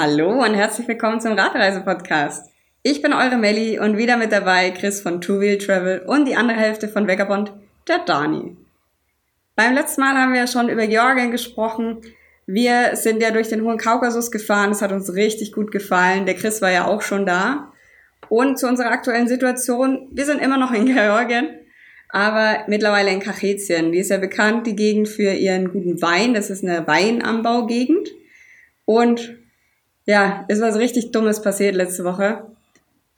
Hallo und herzlich willkommen zum Radreise-Podcast. Ich bin eure Melli und wieder mit dabei Chris von Two Wheel Travel und die andere Hälfte von Vagabond, der Dani. Beim letzten Mal haben wir schon über Georgien gesprochen. Wir sind ja durch den Hohen Kaukasus gefahren. Das hat uns richtig gut gefallen. Der Chris war ja auch schon da. Und zu unserer aktuellen Situation. Wir sind immer noch in Georgien, aber mittlerweile in Kachetien. Die ist ja bekannt, die Gegend für ihren guten Wein. Das ist eine Weinanbaugegend. Und ja, ist was richtig Dummes passiert letzte Woche.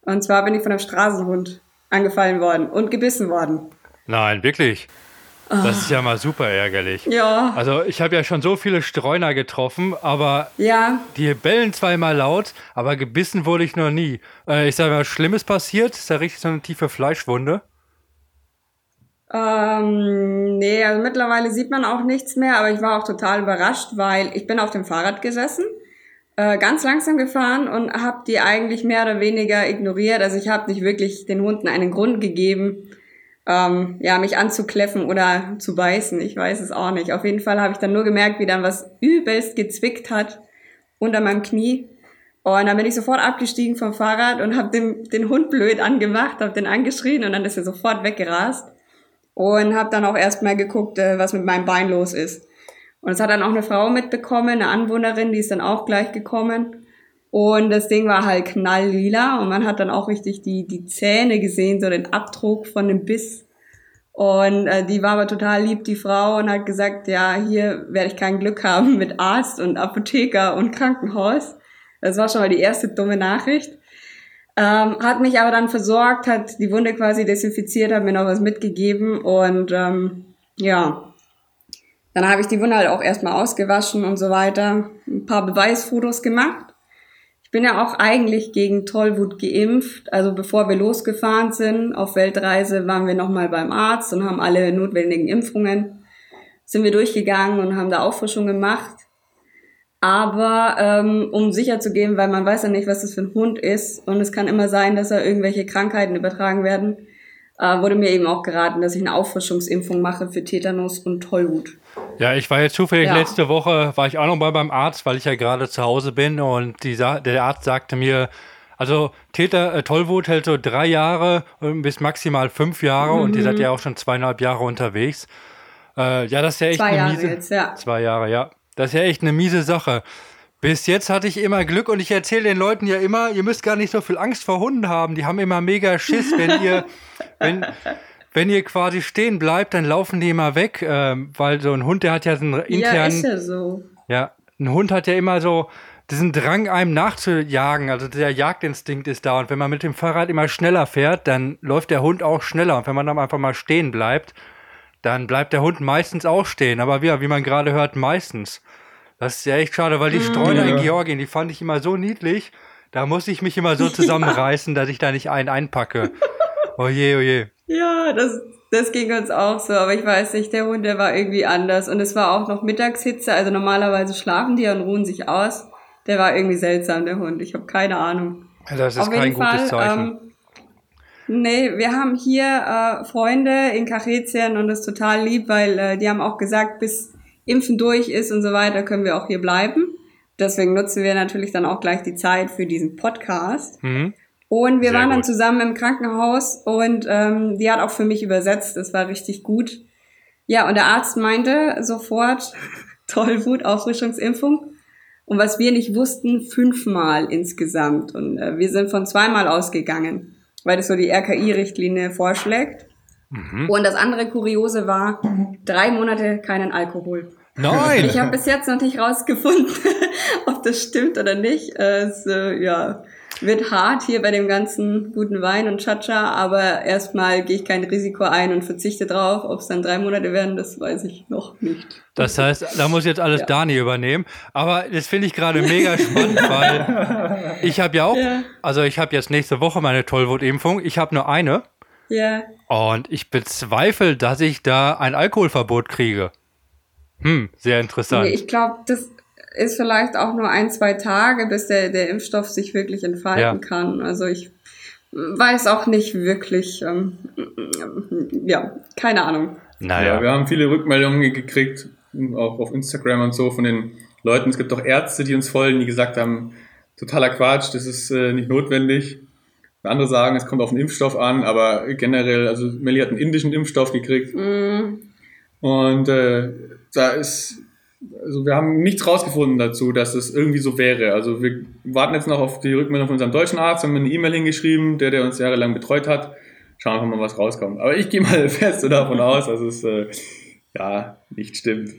Und zwar bin ich von einem Straßenhund angefallen worden und gebissen worden. Nein, wirklich. Das ist ja mal super ärgerlich. Ja. Also ich habe ja schon so viele Streuner getroffen, aber Ja, die bellen zweimal laut, aber gebissen wurde ich noch nie. Äh, ich sage mal, Schlimmes passiert, ist ja richtig so eine tiefe Fleischwunde. ähm, nee, also mittlerweile sieht man auch nichts mehr, aber ich war auch total überrascht, weil ich bin auf dem Fahrrad gesessen, äh, ganz langsam gefahren und habe die eigentlich mehr oder weniger ignoriert. Also ich habe nicht wirklich den Hunden einen Grund gegeben, ähm, ja, mich anzukläffen oder zu beißen. Ich weiß es auch nicht. Auf jeden Fall habe ich dann nur gemerkt, wie dann was übelst gezwickt hat unter meinem Knie. Und dann bin ich sofort abgestiegen vom Fahrrad und habe den, den Hund blöd angemacht, habe den angeschrien und dann ist er sofort weggerast. Und habe dann auch erstmal geguckt, äh, was mit meinem Bein los ist. Und es hat dann auch eine Frau mitbekommen, eine Anwohnerin, die ist dann auch gleich gekommen. Und das Ding war halt knalllila und man hat dann auch richtig die, die Zähne gesehen, so den Abdruck von dem Biss. Und äh, die war aber total lieb, die Frau, und hat gesagt, ja, hier werde ich kein Glück haben mit Arzt und Apotheker und Krankenhaus. Das war schon mal die erste dumme Nachricht. Ähm, hat mich aber dann versorgt, hat die Wunde quasi desinfiziert, hat mir noch was mitgegeben und ähm, ja, dann habe ich die Wunde halt auch erstmal ausgewaschen und so weiter, ein paar Beweisfotos gemacht. Ich bin ja auch eigentlich gegen Tollwut geimpft. Also bevor wir losgefahren sind auf Weltreise, waren wir nochmal beim Arzt und haben alle notwendigen Impfungen, sind wir durchgegangen und haben da Auffrischung gemacht. Aber ähm, um sicher zu gehen, weil man weiß ja nicht, was das für ein Hund ist und es kann immer sein, dass er irgendwelche Krankheiten übertragen werden, äh, wurde mir eben auch geraten, dass ich eine Auffrischungsimpfung mache für Tetanus und Tollwut. Ja, ich war jetzt zufällig Ja. letzte Woche, war ich auch noch mal beim Arzt, weil ich ja gerade zu Hause bin und die, der Arzt sagte mir, also Täter, äh, Tollwut hält so drei Jahre bis maximal fünf Jahre und ihr seid Mhm. ja auch schon zweieinhalb Jahre unterwegs. Äh, ja, das ist ja echt Zwei eine Jahre miese, jetzt, ja. Zwei Jahre, ja. Das ist ja echt eine miese Sache. Bis jetzt hatte ich immer Glück und ich erzähle den Leuten ja immer, ihr müsst gar nicht so viel Angst vor Hunden haben. Die haben immer mega Schiss, wenn ihr, wenn, wenn ihr quasi stehen bleibt, dann laufen die immer weg, ähm, weil so ein Hund, der hat ja so einen Ja, internen, ist ja so. ja, ein Hund hat ja immer so diesen Drang, einem nachzujagen. Also der Jagdinstinkt ist da. Und wenn man mit dem Fahrrad immer schneller fährt, dann läuft der Hund auch schneller. Und wenn man dann einfach mal stehen bleibt, dann bleibt der Hund meistens auch stehen. Aber wie, wie man gerade hört, meistens. Das ist ja echt schade, weil die Streuner in Ja. Georgien, die fand ich immer so niedlich. Da muss ich mich immer so zusammenreißen, dass ich da nicht einen einpacke. Oh je, oh je. Ja, das, das ging uns auch so, aber ich weiß nicht, der Hund, der war irgendwie anders. Und es war auch noch Mittagshitze, also normalerweise schlafen die und ruhen sich aus. Der war irgendwie seltsam, der Hund. Ich habe keine Ahnung. Das ist Auf kein jeden gutes Fall, Zeichen. Ähm, nee, wir haben hier äh, Freunde in Kachetien und das ist total lieb, weil äh, die haben auch gesagt, bis Impfen durch ist und so weiter, können wir auch hier bleiben. Deswegen nutzen wir natürlich dann auch gleich die Zeit für diesen Podcast. mhm. Und wir Sehr waren dann gut. zusammen im Krankenhaus und ähm, die hat auch für mich übersetzt. Das war richtig gut. Ja, und der Arzt meinte sofort, Tollwut, Auffrischungsimpfung. Und was wir nicht wussten, fünfmal insgesamt. Und äh, wir sind von zweimal ausgegangen, weil das so die RKI-Richtlinie vorschlägt. Mhm. Und das andere Kuriose war, drei Monate keinen Alkohol. Nein! Ich habe bis jetzt noch nicht rausgefunden, ob das stimmt oder nicht. Es äh, ja, wird hart hier bei dem ganzen guten Wein und Chacha, aber erstmal gehe ich kein Risiko ein und verzichte drauf. Ob es dann drei Monate werden, das weiß ich noch nicht. Das heißt, da muss jetzt alles Dani übernehmen. Aber das finde ich gerade mega spannend, weil ich habe ja auch, Ja. also ich habe jetzt nächste Woche meine Tollwutimpfung. Ich habe nur eine Ja, und ich bezweifle, dass ich da ein Alkoholverbot kriege. Hm, sehr interessant. nee, ich glaube, das ist vielleicht auch nur ein, zwei Tage, bis der, der Impfstoff sich wirklich entfalten Ja. kann. Also ich weiß auch nicht wirklich, ähm, ja, keine Ahnung. Ja, naja. wir haben viele Rückmeldungen gekriegt, auch auf Instagram und so von den Leuten. Es gibt auch Ärzte, die uns folgen, die gesagt haben, totaler Quatsch, das ist äh, nicht notwendig. Andere sagen, es kommt auf den Impfstoff an, aber generell, also Melly hat einen indischen Impfstoff gekriegt. Mm. Und äh, da ist, also wir haben nichts rausgefunden dazu, dass es irgendwie so wäre. Also wir warten jetzt noch auf die Rückmeldung von unserem deutschen Arzt, haben eine E-Mail hingeschrieben, der, der uns jahrelang betreut hat. Schauen wir mal, was rauskommt. Aber ich gehe mal fest davon aus, dass es äh, ja nicht stimmt.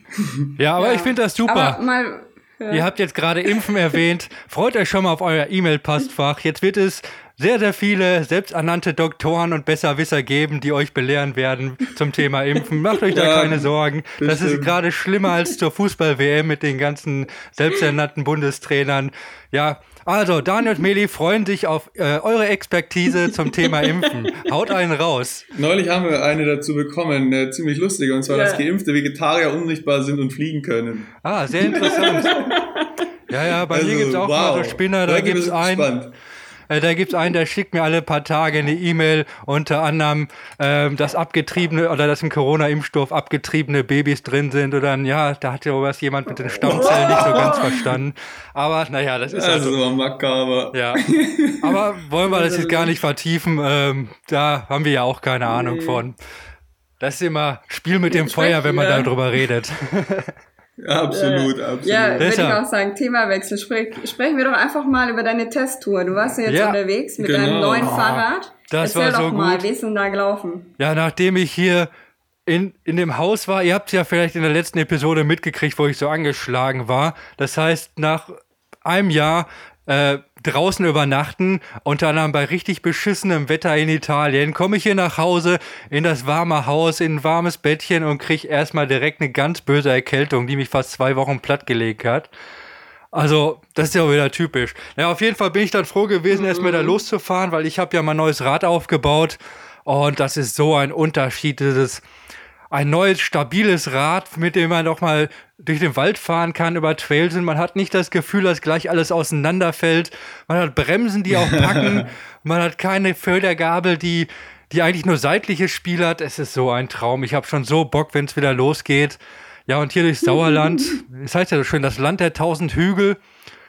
Ja, aber ja. ich finde das super. Aber mal ja. Ihr habt jetzt gerade Impfen erwähnt. Freut euch schon mal auf euer E-Mail-Postfach. Jetzt wird es sehr, sehr viele selbsternannte Doktoren und Besserwisser geben, die euch belehren werden zum Thema Impfen. Macht euch da ja, keine Sorgen. Das, das ist gerade schlimmer als zur Fußball-WM mit den ganzen selbsternannten Bundestrainern. Ja, also Daniel und Meli freuen sich auf äh, eure Expertise zum Thema Impfen. Haut einen raus. Neulich haben wir eine dazu bekommen, äh, ziemlich lustig, und zwar, ja. dass geimpfte Vegetarier unsichtbar sind und fliegen können. Ah, sehr interessant. ja, ja, bei also, mir gibt es auch wow. mal so Spinner, da gibt es einen. Äh, da gibt es einen, der schickt mir alle paar Tage eine E-Mail, unter anderem, ähm, dass abgetriebene oder dass im Corona-Impfstoff abgetriebene Babys drin sind oder dann, ja, da hat ja was jemand mit den Stammzellen nicht so ganz verstanden. Aber naja, das ist also so makaber. Ja. Aber wollen wir das jetzt gar nicht vertiefen. Ähm, da haben wir ja auch keine Ahnung von. Das ist immer Spiel mit dem Feuer, wenn man darüber redet. Ja, absolut, äh, absolut. Ja, würde ich auch sagen, Themawechsel. Sprech, sprechen wir doch einfach mal über deine Testtour. Du warst ja jetzt ja, unterwegs mit genau. deinem neuen oh, Fahrrad. Das Erzähl war so doch mal, gut. wie ist denn da gelaufen? Ja, nachdem ich hier in, in dem Haus war, ihr habt es ja vielleicht in der letzten Episode mitgekriegt, wo ich so angeschlagen war. Das heißt, nach einem Jahr äh, draußen übernachten, unter anderem bei richtig beschissenem Wetter in Italien, komme ich hier nach Hause in das warme Haus, in ein warmes Bettchen und kriege erstmal direkt eine ganz böse Erkältung, die mich fast zwei Wochen plattgelegt hat. Also, das ist ja wieder typisch. Ja, auf jeden Fall bin ich dann froh gewesen, erstmal da loszufahren, weil ich habe ja mein neues Rad aufgebaut und das ist so ein Unterschied, dieses ein neues, stabiles Rad, mit dem man doch mal durch den Wald fahren kann, über Trails und man hat nicht das Gefühl, dass gleich alles auseinanderfällt. Man hat Bremsen, die auch packen. man hat keine Fördergabel, die, die eigentlich nur seitliche Spiel hat. Es ist so ein Traum. Ich habe schon so Bock, wenn es wieder losgeht. Ja, und hier durchs Sauerland. Es heißt ja so schön, das Land der tausend Hügel.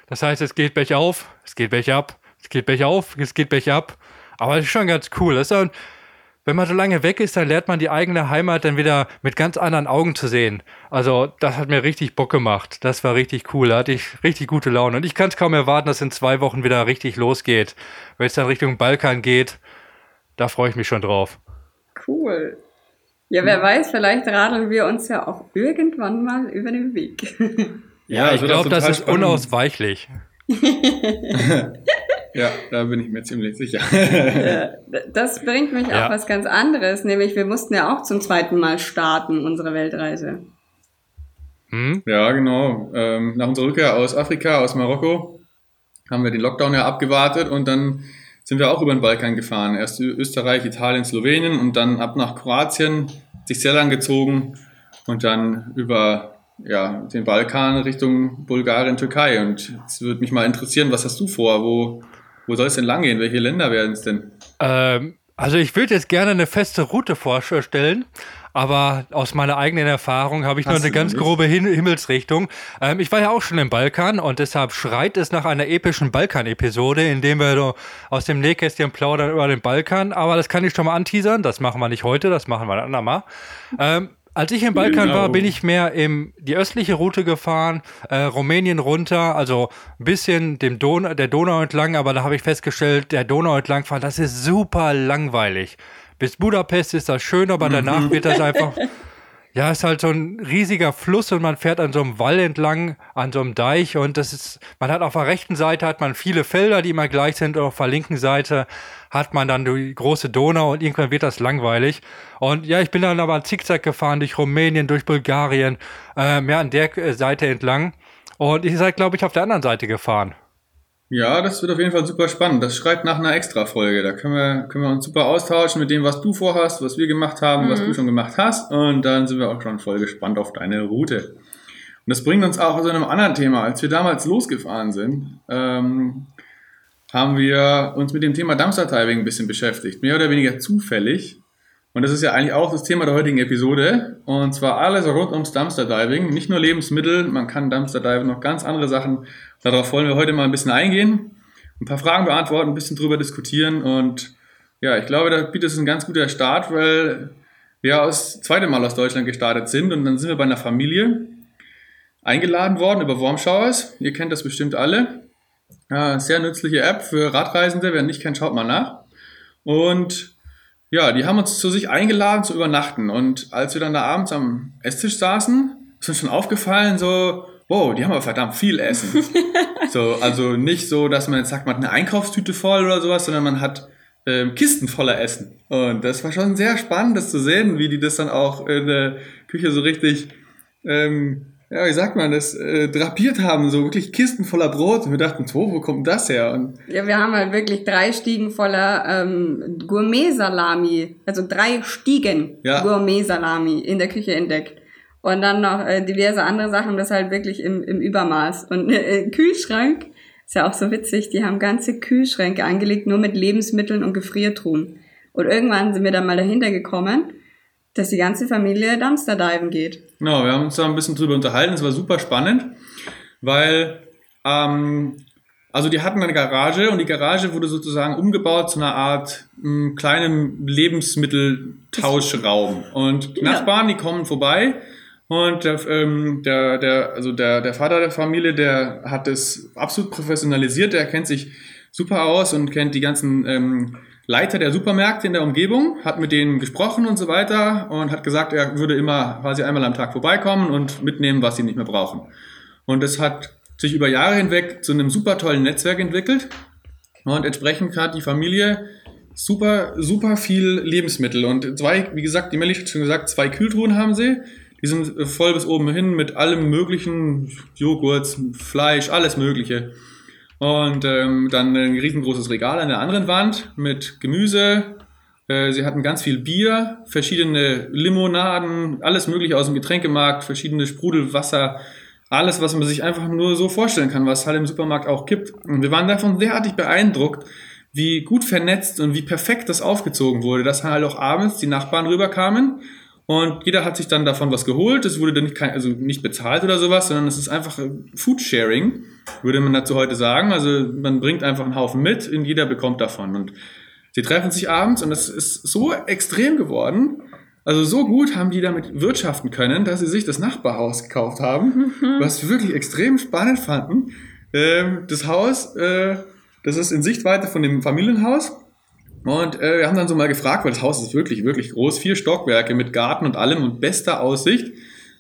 Das heißt, es geht bergauf, es geht bergab, es geht bergauf, es geht bergab. Aber es ist schon ganz cool. Das ist ein, wenn man so lange weg ist, dann lernt man die eigene Heimat dann wieder mit ganz anderen Augen zu sehen. Also, das hat mir richtig Bock gemacht. Das war richtig cool. Da hatte ich richtig gute Laune. Und ich kann es kaum erwarten, dass in zwei Wochen wieder richtig losgeht. Wenn es dann Richtung Balkan geht, da freue ich mich schon drauf. Cool. Ja, wer weiß, vielleicht radeln wir uns ja auch irgendwann mal über den Weg. ja, ja ich glaube, das ist spannend. unausweichlich. Ja, da bin ich mir ziemlich sicher. das bringt mich ja. auf was ganz anderes, nämlich wir mussten ja auch zum zweiten Mal starten, unsere Weltreise. Hm? Ja, genau. Ähm, nach unserer Rückkehr aus Afrika, aus Marokko, haben wir den Lockdown ja abgewartet und dann sind wir auch über den Balkan gefahren. Erst Österreich, Italien, Slowenien und dann ab nach Kroatien, sich sehr lang gezogen und dann über ja, den Balkan Richtung Bulgarien, Türkei. Und es würde mich mal interessieren, was hast du vor? Wo, wo soll es denn lang gehen? Welche Länder werden es denn? Ähm, also ich würde jetzt gerne eine feste Route vorstellen, aber aus meiner eigenen Erfahrung habe ich Hast nur eine ganz grobe Him Himmelsrichtung. Ähm, ich war ja auch schon im Balkan und deshalb schreit es nach einer epischen Balkan-Episode, in dem wir so aus dem Nähkästchen plaudern über den Balkan. Aber das kann ich schon mal anteasern. Das machen wir nicht heute, das machen wir ein andermal. Ähm, als ich im Balkan genau. war, bin ich mehr im die östliche Route gefahren, äh, Rumänien runter, also ein bisschen dem Don der Donau entlang, aber da habe ich festgestellt, der Donau entlang fahren, das ist super langweilig. Bis Budapest ist das schön, aber danach mhm. wird das einfach ja, ist halt so ein riesiger Fluss und man fährt an so einem Wall entlang, an so einem Deich und das ist, man hat auf der rechten Seite hat man viele Felder, die immer gleich sind und auf der linken Seite hat man dann die große Donau und irgendwann wird das langweilig. Und ja, ich bin dann aber zickzack gefahren durch Rumänien, durch Bulgarien, äh, mehr an der äh, Seite entlang. Und ihr seid, glaube ich, auf der anderen Seite gefahren. Ja, das wird auf jeden Fall super spannend. Das schreibt nach einer Extra-Folge. Da können wir, können wir uns super austauschen mit dem, was du vorhast, was wir gemacht haben, mhm. was du schon gemacht hast. Und dann sind wir auch schon voll gespannt auf deine Route. Und das bringt uns auch zu einem anderen Thema. Als wir damals losgefahren sind, ähm, haben wir uns mit dem Thema Dumpster Diving ein bisschen beschäftigt. Mehr oder weniger zufällig. Und das ist ja eigentlich auch das Thema der heutigen Episode. Und zwar alles rund ums Dumpster Diving. Nicht nur Lebensmittel, man kann Dumpster Diving, noch ganz andere Sachen. Darauf wollen wir heute mal ein bisschen eingehen, ein paar Fragen beantworten, ein bisschen drüber diskutieren. Und ja, ich glaube, da bietet es ein ganz guter Start, weil wir das zweite Mal aus Deutschland gestartet sind. Und dann sind wir bei einer Familie eingeladen worden über Wormshowers. Ihr kennt das bestimmt alle. Sehr nützliche App für Radreisende. Wer nicht kennt, schaut mal nach. Und ja, die haben uns zu sich eingeladen zu übernachten. Und als wir dann da abends am Esstisch saßen, ist uns schon aufgefallen, so, wow, die haben aber verdammt viel Essen. so, also nicht so, dass man jetzt sagt, man hat eine Einkaufstüte voll oder sowas, sondern man hat ähm, Kisten voller Essen. Und das war schon sehr spannend, das zu sehen, wie die das dann auch in der Küche so richtig ähm, ja, wie sagt man das, äh, drapiert haben, so wirklich Kisten voller Brot. Und wir dachten, wo, wo kommt das her? Und ja, wir haben halt wirklich drei Stiegen voller ähm, Gourmet-Salami, also drei Stiegen ja. Gourmet-Salami in der Küche entdeckt. Und dann noch äh, diverse andere Sachen, das halt wirklich im, im Übermaß. Und äh, Kühlschrank, ist ja auch so witzig, die haben ganze Kühlschränke angelegt, nur mit Lebensmitteln und Gefriertruhen. Und irgendwann sind wir dann mal dahinter gekommen, dass die ganze Familie Dumpster diven geht. Genau, wir haben uns da ein bisschen drüber unterhalten. Es war super spannend, weil ähm, also die hatten eine Garage und die Garage wurde sozusagen umgebaut zu einer Art m, hm, kleinen Lebensmitteltauschraum. Und die ja. Nachbarn, die kommen vorbei und der, ähm, der, der, also der, der Vater der Familie, der hat es absolut professionalisiert, der kennt sich super aus und kennt die ganzen ähm, Leiter der Supermärkte in der Umgebung, hat mit denen gesprochen und so weiter und hat gesagt, er würde immer quasi einmal am Tag vorbeikommen und mitnehmen, was sie nicht mehr brauchen. Und das hat sich über Jahre hinweg zu einem super tollen Netzwerk entwickelt und entsprechend hat die Familie super, super viel Lebensmittel und zwei, wie gesagt, die Melli hat schon gesagt, zwei Kühltruhen haben sie. Die sind voll bis oben hin mit allem möglichen, Joghurt, Fleisch, alles mögliche. Und ähm, dann ein riesengroßes Regal an der anderen Wand mit Gemüse. Äh, sie hatten ganz viel Bier, verschiedene Limonaden, alles mögliche aus dem Getränkemarkt, verschiedene Sprudelwasser, alles, was man sich einfach nur so vorstellen kann, was halt im Supermarkt auch gibt. Und wir waren davon derartig beeindruckt, wie gut vernetzt und wie perfekt das aufgezogen wurde, dass halt auch abends die Nachbarn rüberkamen und jeder hat sich dann davon was geholt. Es wurde dann nicht, also nicht bezahlt oder sowas, sondern es ist einfach Foodsharing, würde man dazu heute sagen. Also man bringt einfach einen Haufen mit und jeder bekommt davon. Und sie treffen sich abends und es ist so extrem geworden. Also so gut haben die damit wirtschaften können, dass sie sich das Nachbarhaus gekauft haben, mhm. was wir wirklich extrem spannend fanden. Ähm, das Haus, äh, das ist in Sichtweite von dem Familienhaus und äh, wir haben dann so mal gefragt, weil das Haus ist wirklich, wirklich groß, vier Stockwerke mit Garten und allem und bester Aussicht.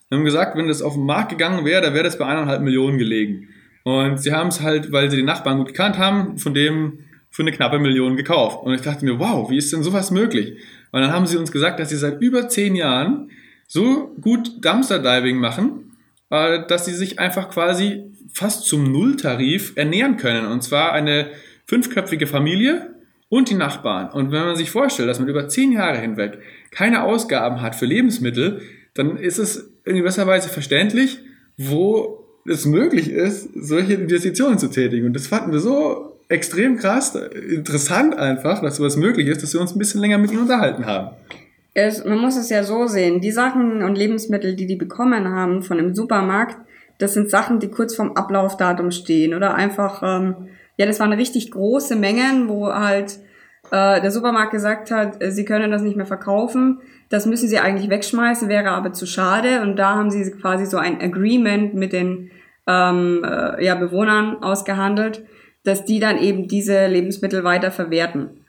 Wir haben gesagt, wenn das auf den Markt gegangen wäre, da wäre das bei eineinhalb Millionen gelegen. Und sie haben es halt, weil sie den Nachbarn gut gekannt haben, von dem für eine knappe Million gekauft. Und ich dachte mir, wow, wie ist denn sowas möglich? Und dann haben sie uns gesagt, dass sie seit über zehn Jahren so gut Dumpster Diving machen, äh, dass sie sich einfach quasi fast zum Nulltarif ernähren können. Und zwar eine fünfköpfige Familie und die Nachbarn. Und wenn man sich vorstellt, dass man über zehn Jahre hinweg keine Ausgaben hat für Lebensmittel, dann ist es in gewisser Weise verständlich, wo es möglich ist, solche Investitionen zu tätigen. Und das fanden wir so extrem krass, interessant einfach, dass sowas möglich ist, dass wir uns ein bisschen länger mit ihnen unterhalten haben. Es, man muss es ja so sehen, die Sachen und Lebensmittel, die die bekommen haben von dem Supermarkt, das sind Sachen, die kurz vorm Ablaufdatum stehen oder einfach ähm, ja, das waren richtig große Mengen, wo halt äh, der Supermarkt gesagt hat, äh, sie können das nicht mehr verkaufen. Das müssen sie eigentlich wegschmeißen, wäre aber zu schade. Und da haben sie quasi so ein Agreement mit den ähm, äh, ja, Bewohnern ausgehandelt, dass die dann eben diese Lebensmittel weiter verwerten.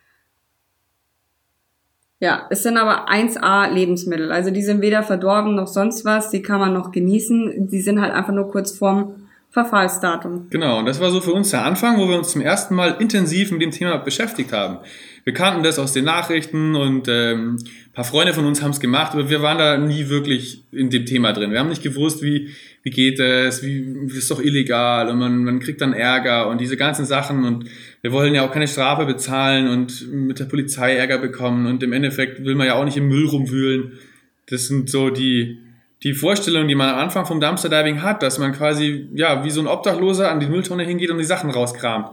Ja, es sind aber 1A Lebensmittel. Also die sind weder verdorben noch sonst was, die kann man noch genießen. Die sind halt einfach nur kurz vorm Verfallsdatum. Genau, und das war so für uns der Anfang, wo wir uns zum ersten Mal intensiv mit dem Thema beschäftigt haben. Wir kannten das aus den Nachrichten und ähm, paar Freunde von uns haben es gemacht, aber wir waren da nie wirklich in dem Thema drin. Wir haben nicht gewusst, wie, wie geht es, wie, wie ist doch illegal und man, man kriegt dann Ärger und diese ganzen Sachen und wir wollen ja auch keine Strafe bezahlen und mit der Polizei Ärger bekommen und im Endeffekt will man ja auch nicht im Müll rumwühlen. Das sind so die, die Vorstellung, die man am Anfang vom Dumpster Diving hat, dass man quasi, ja, wie so ein Obdachloser an die Mülltonne hingeht und die Sachen rauskramt.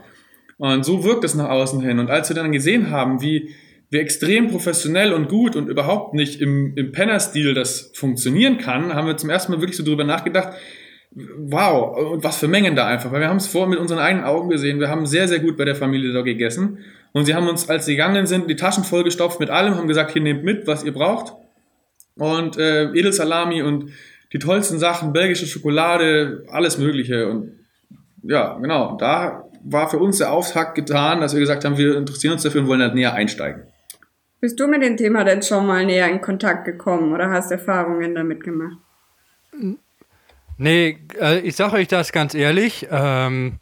Und so wirkt es nach außen hin. Und als wir dann gesehen haben, wie, wie extrem professionell und gut und überhaupt nicht im, im Penner-Stil das funktionieren kann, haben wir zum ersten Mal wirklich so drüber nachgedacht, wow, und was für Mengen da einfach. Weil wir haben es vor mit unseren eigenen Augen gesehen. Wir haben sehr, sehr gut bei der Familie da gegessen. Und sie haben uns, als sie gegangen sind, die Taschen vollgestopft mit allem, haben gesagt, hier nehmt mit, was ihr braucht. Und äh, Edelsalami und die tollsten Sachen, belgische Schokolade, alles Mögliche. Und ja, genau, da war für uns der Auftakt getan, dass wir gesagt haben, wir interessieren uns dafür und wollen da näher einsteigen. Bist du mit dem Thema denn schon mal näher in Kontakt gekommen oder hast Erfahrungen damit gemacht? Nee, äh, ich sage euch das ganz ehrlich. Ähm,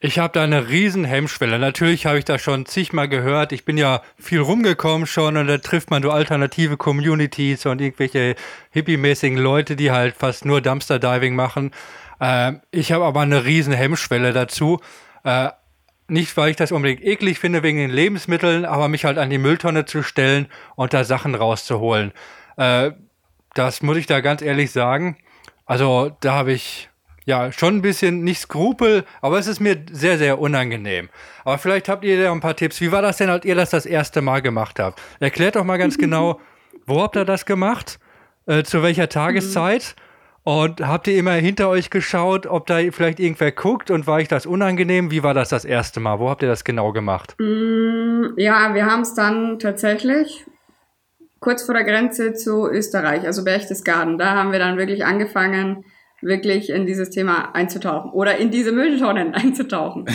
ich habe da eine riesen Hemmschwelle. Natürlich habe ich das schon zigmal gehört. Ich bin ja viel rumgekommen schon und da trifft man so alternative Communities und irgendwelche hippie-mäßigen Leute, die halt fast nur Dumpster-Diving machen. Äh, ich habe aber eine riesen Hemmschwelle dazu. Äh, nicht, weil ich das unbedingt eklig finde wegen den Lebensmitteln, aber mich halt an die Mülltonne zu stellen und da Sachen rauszuholen. Äh, das muss ich da ganz ehrlich sagen. Also da habe ich ja schon ein bisschen nicht Skrupel, aber es ist mir sehr, sehr unangenehm. Aber vielleicht habt ihr da ein paar Tipps. Wie war das denn, als ihr das das erste Mal gemacht habt? Erklärt doch mal ganz genau, wo habt ihr das gemacht? Äh, zu welcher Tageszeit? Und habt ihr immer hinter euch geschaut, ob da vielleicht irgendwer guckt und war ich das unangenehm? Wie war das das erste Mal? Wo habt ihr das genau gemacht? Mm, ja, wir haben es dann tatsächlich kurz vor der Grenze zu Österreich, also Berchtesgaden. Da haben wir dann wirklich angefangen, wirklich in dieses Thema einzutauchen oder in diese Mülltonnen einzutauchen.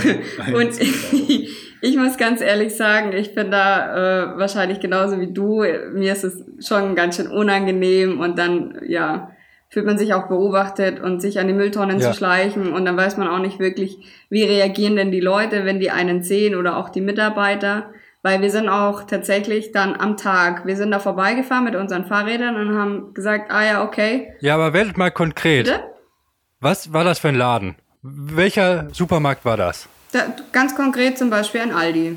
und ich, ich, muss ganz ehrlich sagen, ich bin da äh, wahrscheinlich genauso wie du. Mir ist es schon ganz schön unangenehm und dann, ja, fühlt man sich auch beobachtet und sich an die Mülltonnen ja. zu schleichen und dann weiß man auch nicht wirklich, wie reagieren denn die Leute, wenn die einen sehen oder auch die Mitarbeiter, weil wir sind auch tatsächlich dann am Tag, wir sind da vorbeigefahren mit unseren Fahrrädern und haben gesagt, ah ja, okay. Ja, aber werdet mal konkret. Bitte? Was war das für ein Laden? Welcher Supermarkt war das? Da, ganz konkret zum Beispiel ein Aldi.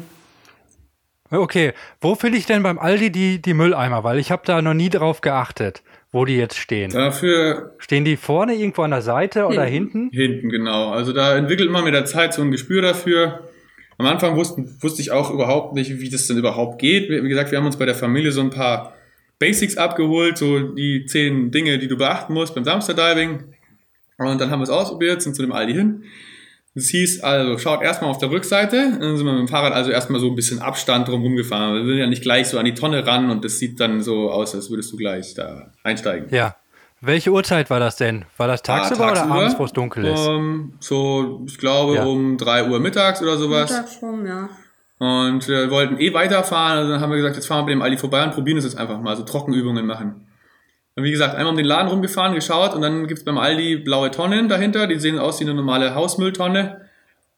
Okay, wo finde ich denn beim Aldi die, die Mülleimer? Weil ich habe da noch nie drauf geachtet wo die jetzt stehen. Dafür stehen die vorne irgendwo an der Seite hinten. oder hinten? Hinten, genau. Also da entwickelt man mit der Zeit so ein Gespür dafür. Am Anfang wussten, wusste ich auch überhaupt nicht, wie das denn überhaupt geht. Wie gesagt, wir haben uns bei der Familie so ein paar Basics abgeholt, so die zehn Dinge, die du beachten musst beim Samsterdiving. Und dann haben wir es ausprobiert, sind zu dem Aldi hin. Das hieß also, schaut erstmal auf der Rückseite, dann sind wir mit dem Fahrrad also erstmal so ein bisschen Abstand drumherum gefahren. Wir sind ja nicht gleich so an die Tonne ran und das sieht dann so aus, als würdest du gleich da einsteigen. Ja. Welche Uhrzeit war das denn? War das tagsüber, ah, tagsüber oder abends, wo es dunkel ist? Um, ähm, so, ich glaube, ja. um 3 Uhr mittags oder sowas. Mittags schon, ja. Und wir wollten eh weiterfahren, also dann haben wir gesagt, jetzt fahren wir bei dem Aldi vorbei und probieren es jetzt einfach mal, so Trockenübungen machen. Und wie gesagt, einmal um den Laden rumgefahren, geschaut und dann gibt's beim Aldi blaue Tonnen dahinter, die sehen aus wie eine normale Hausmülltonne.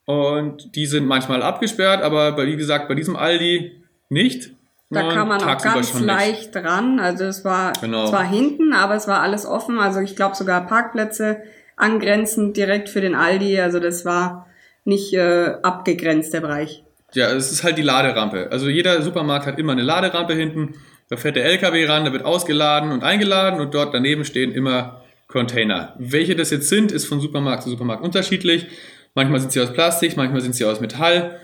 Und die sind manchmal abgesperrt, aber bei, wie gesagt, bei diesem Aldi nicht. Da kann man auch ganz leicht nicht. ran. Also es war genau. zwar hinten, aber es war alles offen. Also ich glaube sogar Parkplätze angrenzend direkt für den Aldi. Also das war nicht äh, abgegrenzt, der Bereich. Ja, es ist halt die Laderampe. Also jeder Supermarkt hat immer eine Laderampe hinten. Da fährt der LKW ran, da wird ausgeladen und eingeladen und dort daneben stehen immer Container. Welche das jetzt sind, ist von Supermarkt zu Supermarkt unterschiedlich. Manchmal sind sie aus Plastik, manchmal sind sie aus Metall.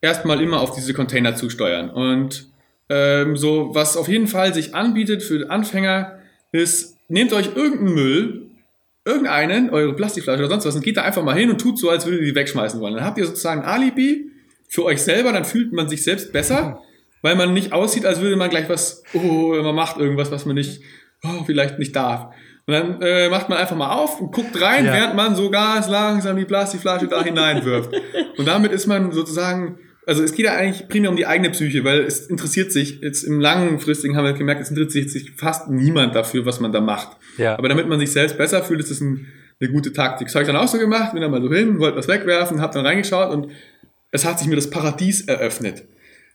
Erstmal immer auf diese Container zusteuern. Und ähm, so, was auf jeden Fall sich anbietet für Anfänger, ist, nehmt euch irgendeinen Müll, irgendeinen, eure Plastikflasche oder sonst was, und geht da einfach mal hin und tut so, als würdet ihr die wegschmeißen wollen. Dann habt ihr sozusagen ein Alibi für euch selber, dann fühlt man sich selbst besser weil man nicht aussieht, als würde man gleich was, oh, man macht irgendwas, was man nicht, oh, vielleicht nicht darf. Und dann äh, macht man einfach mal auf und guckt rein, ja. während man so ganz langsam die Plastikflasche da hineinwirft. Und damit ist man sozusagen, also es geht ja eigentlich primär um die eigene Psyche, weil es interessiert sich, jetzt im langfristigen haben wir gemerkt, es interessiert sich fast niemand dafür, was man da macht. Ja. Aber damit man sich selbst besser fühlt, ist es ein, eine gute Taktik. Das habe ich dann auch so gemacht, bin dann mal so hin, wollte was wegwerfen, habe dann reingeschaut und es hat sich mir das Paradies eröffnet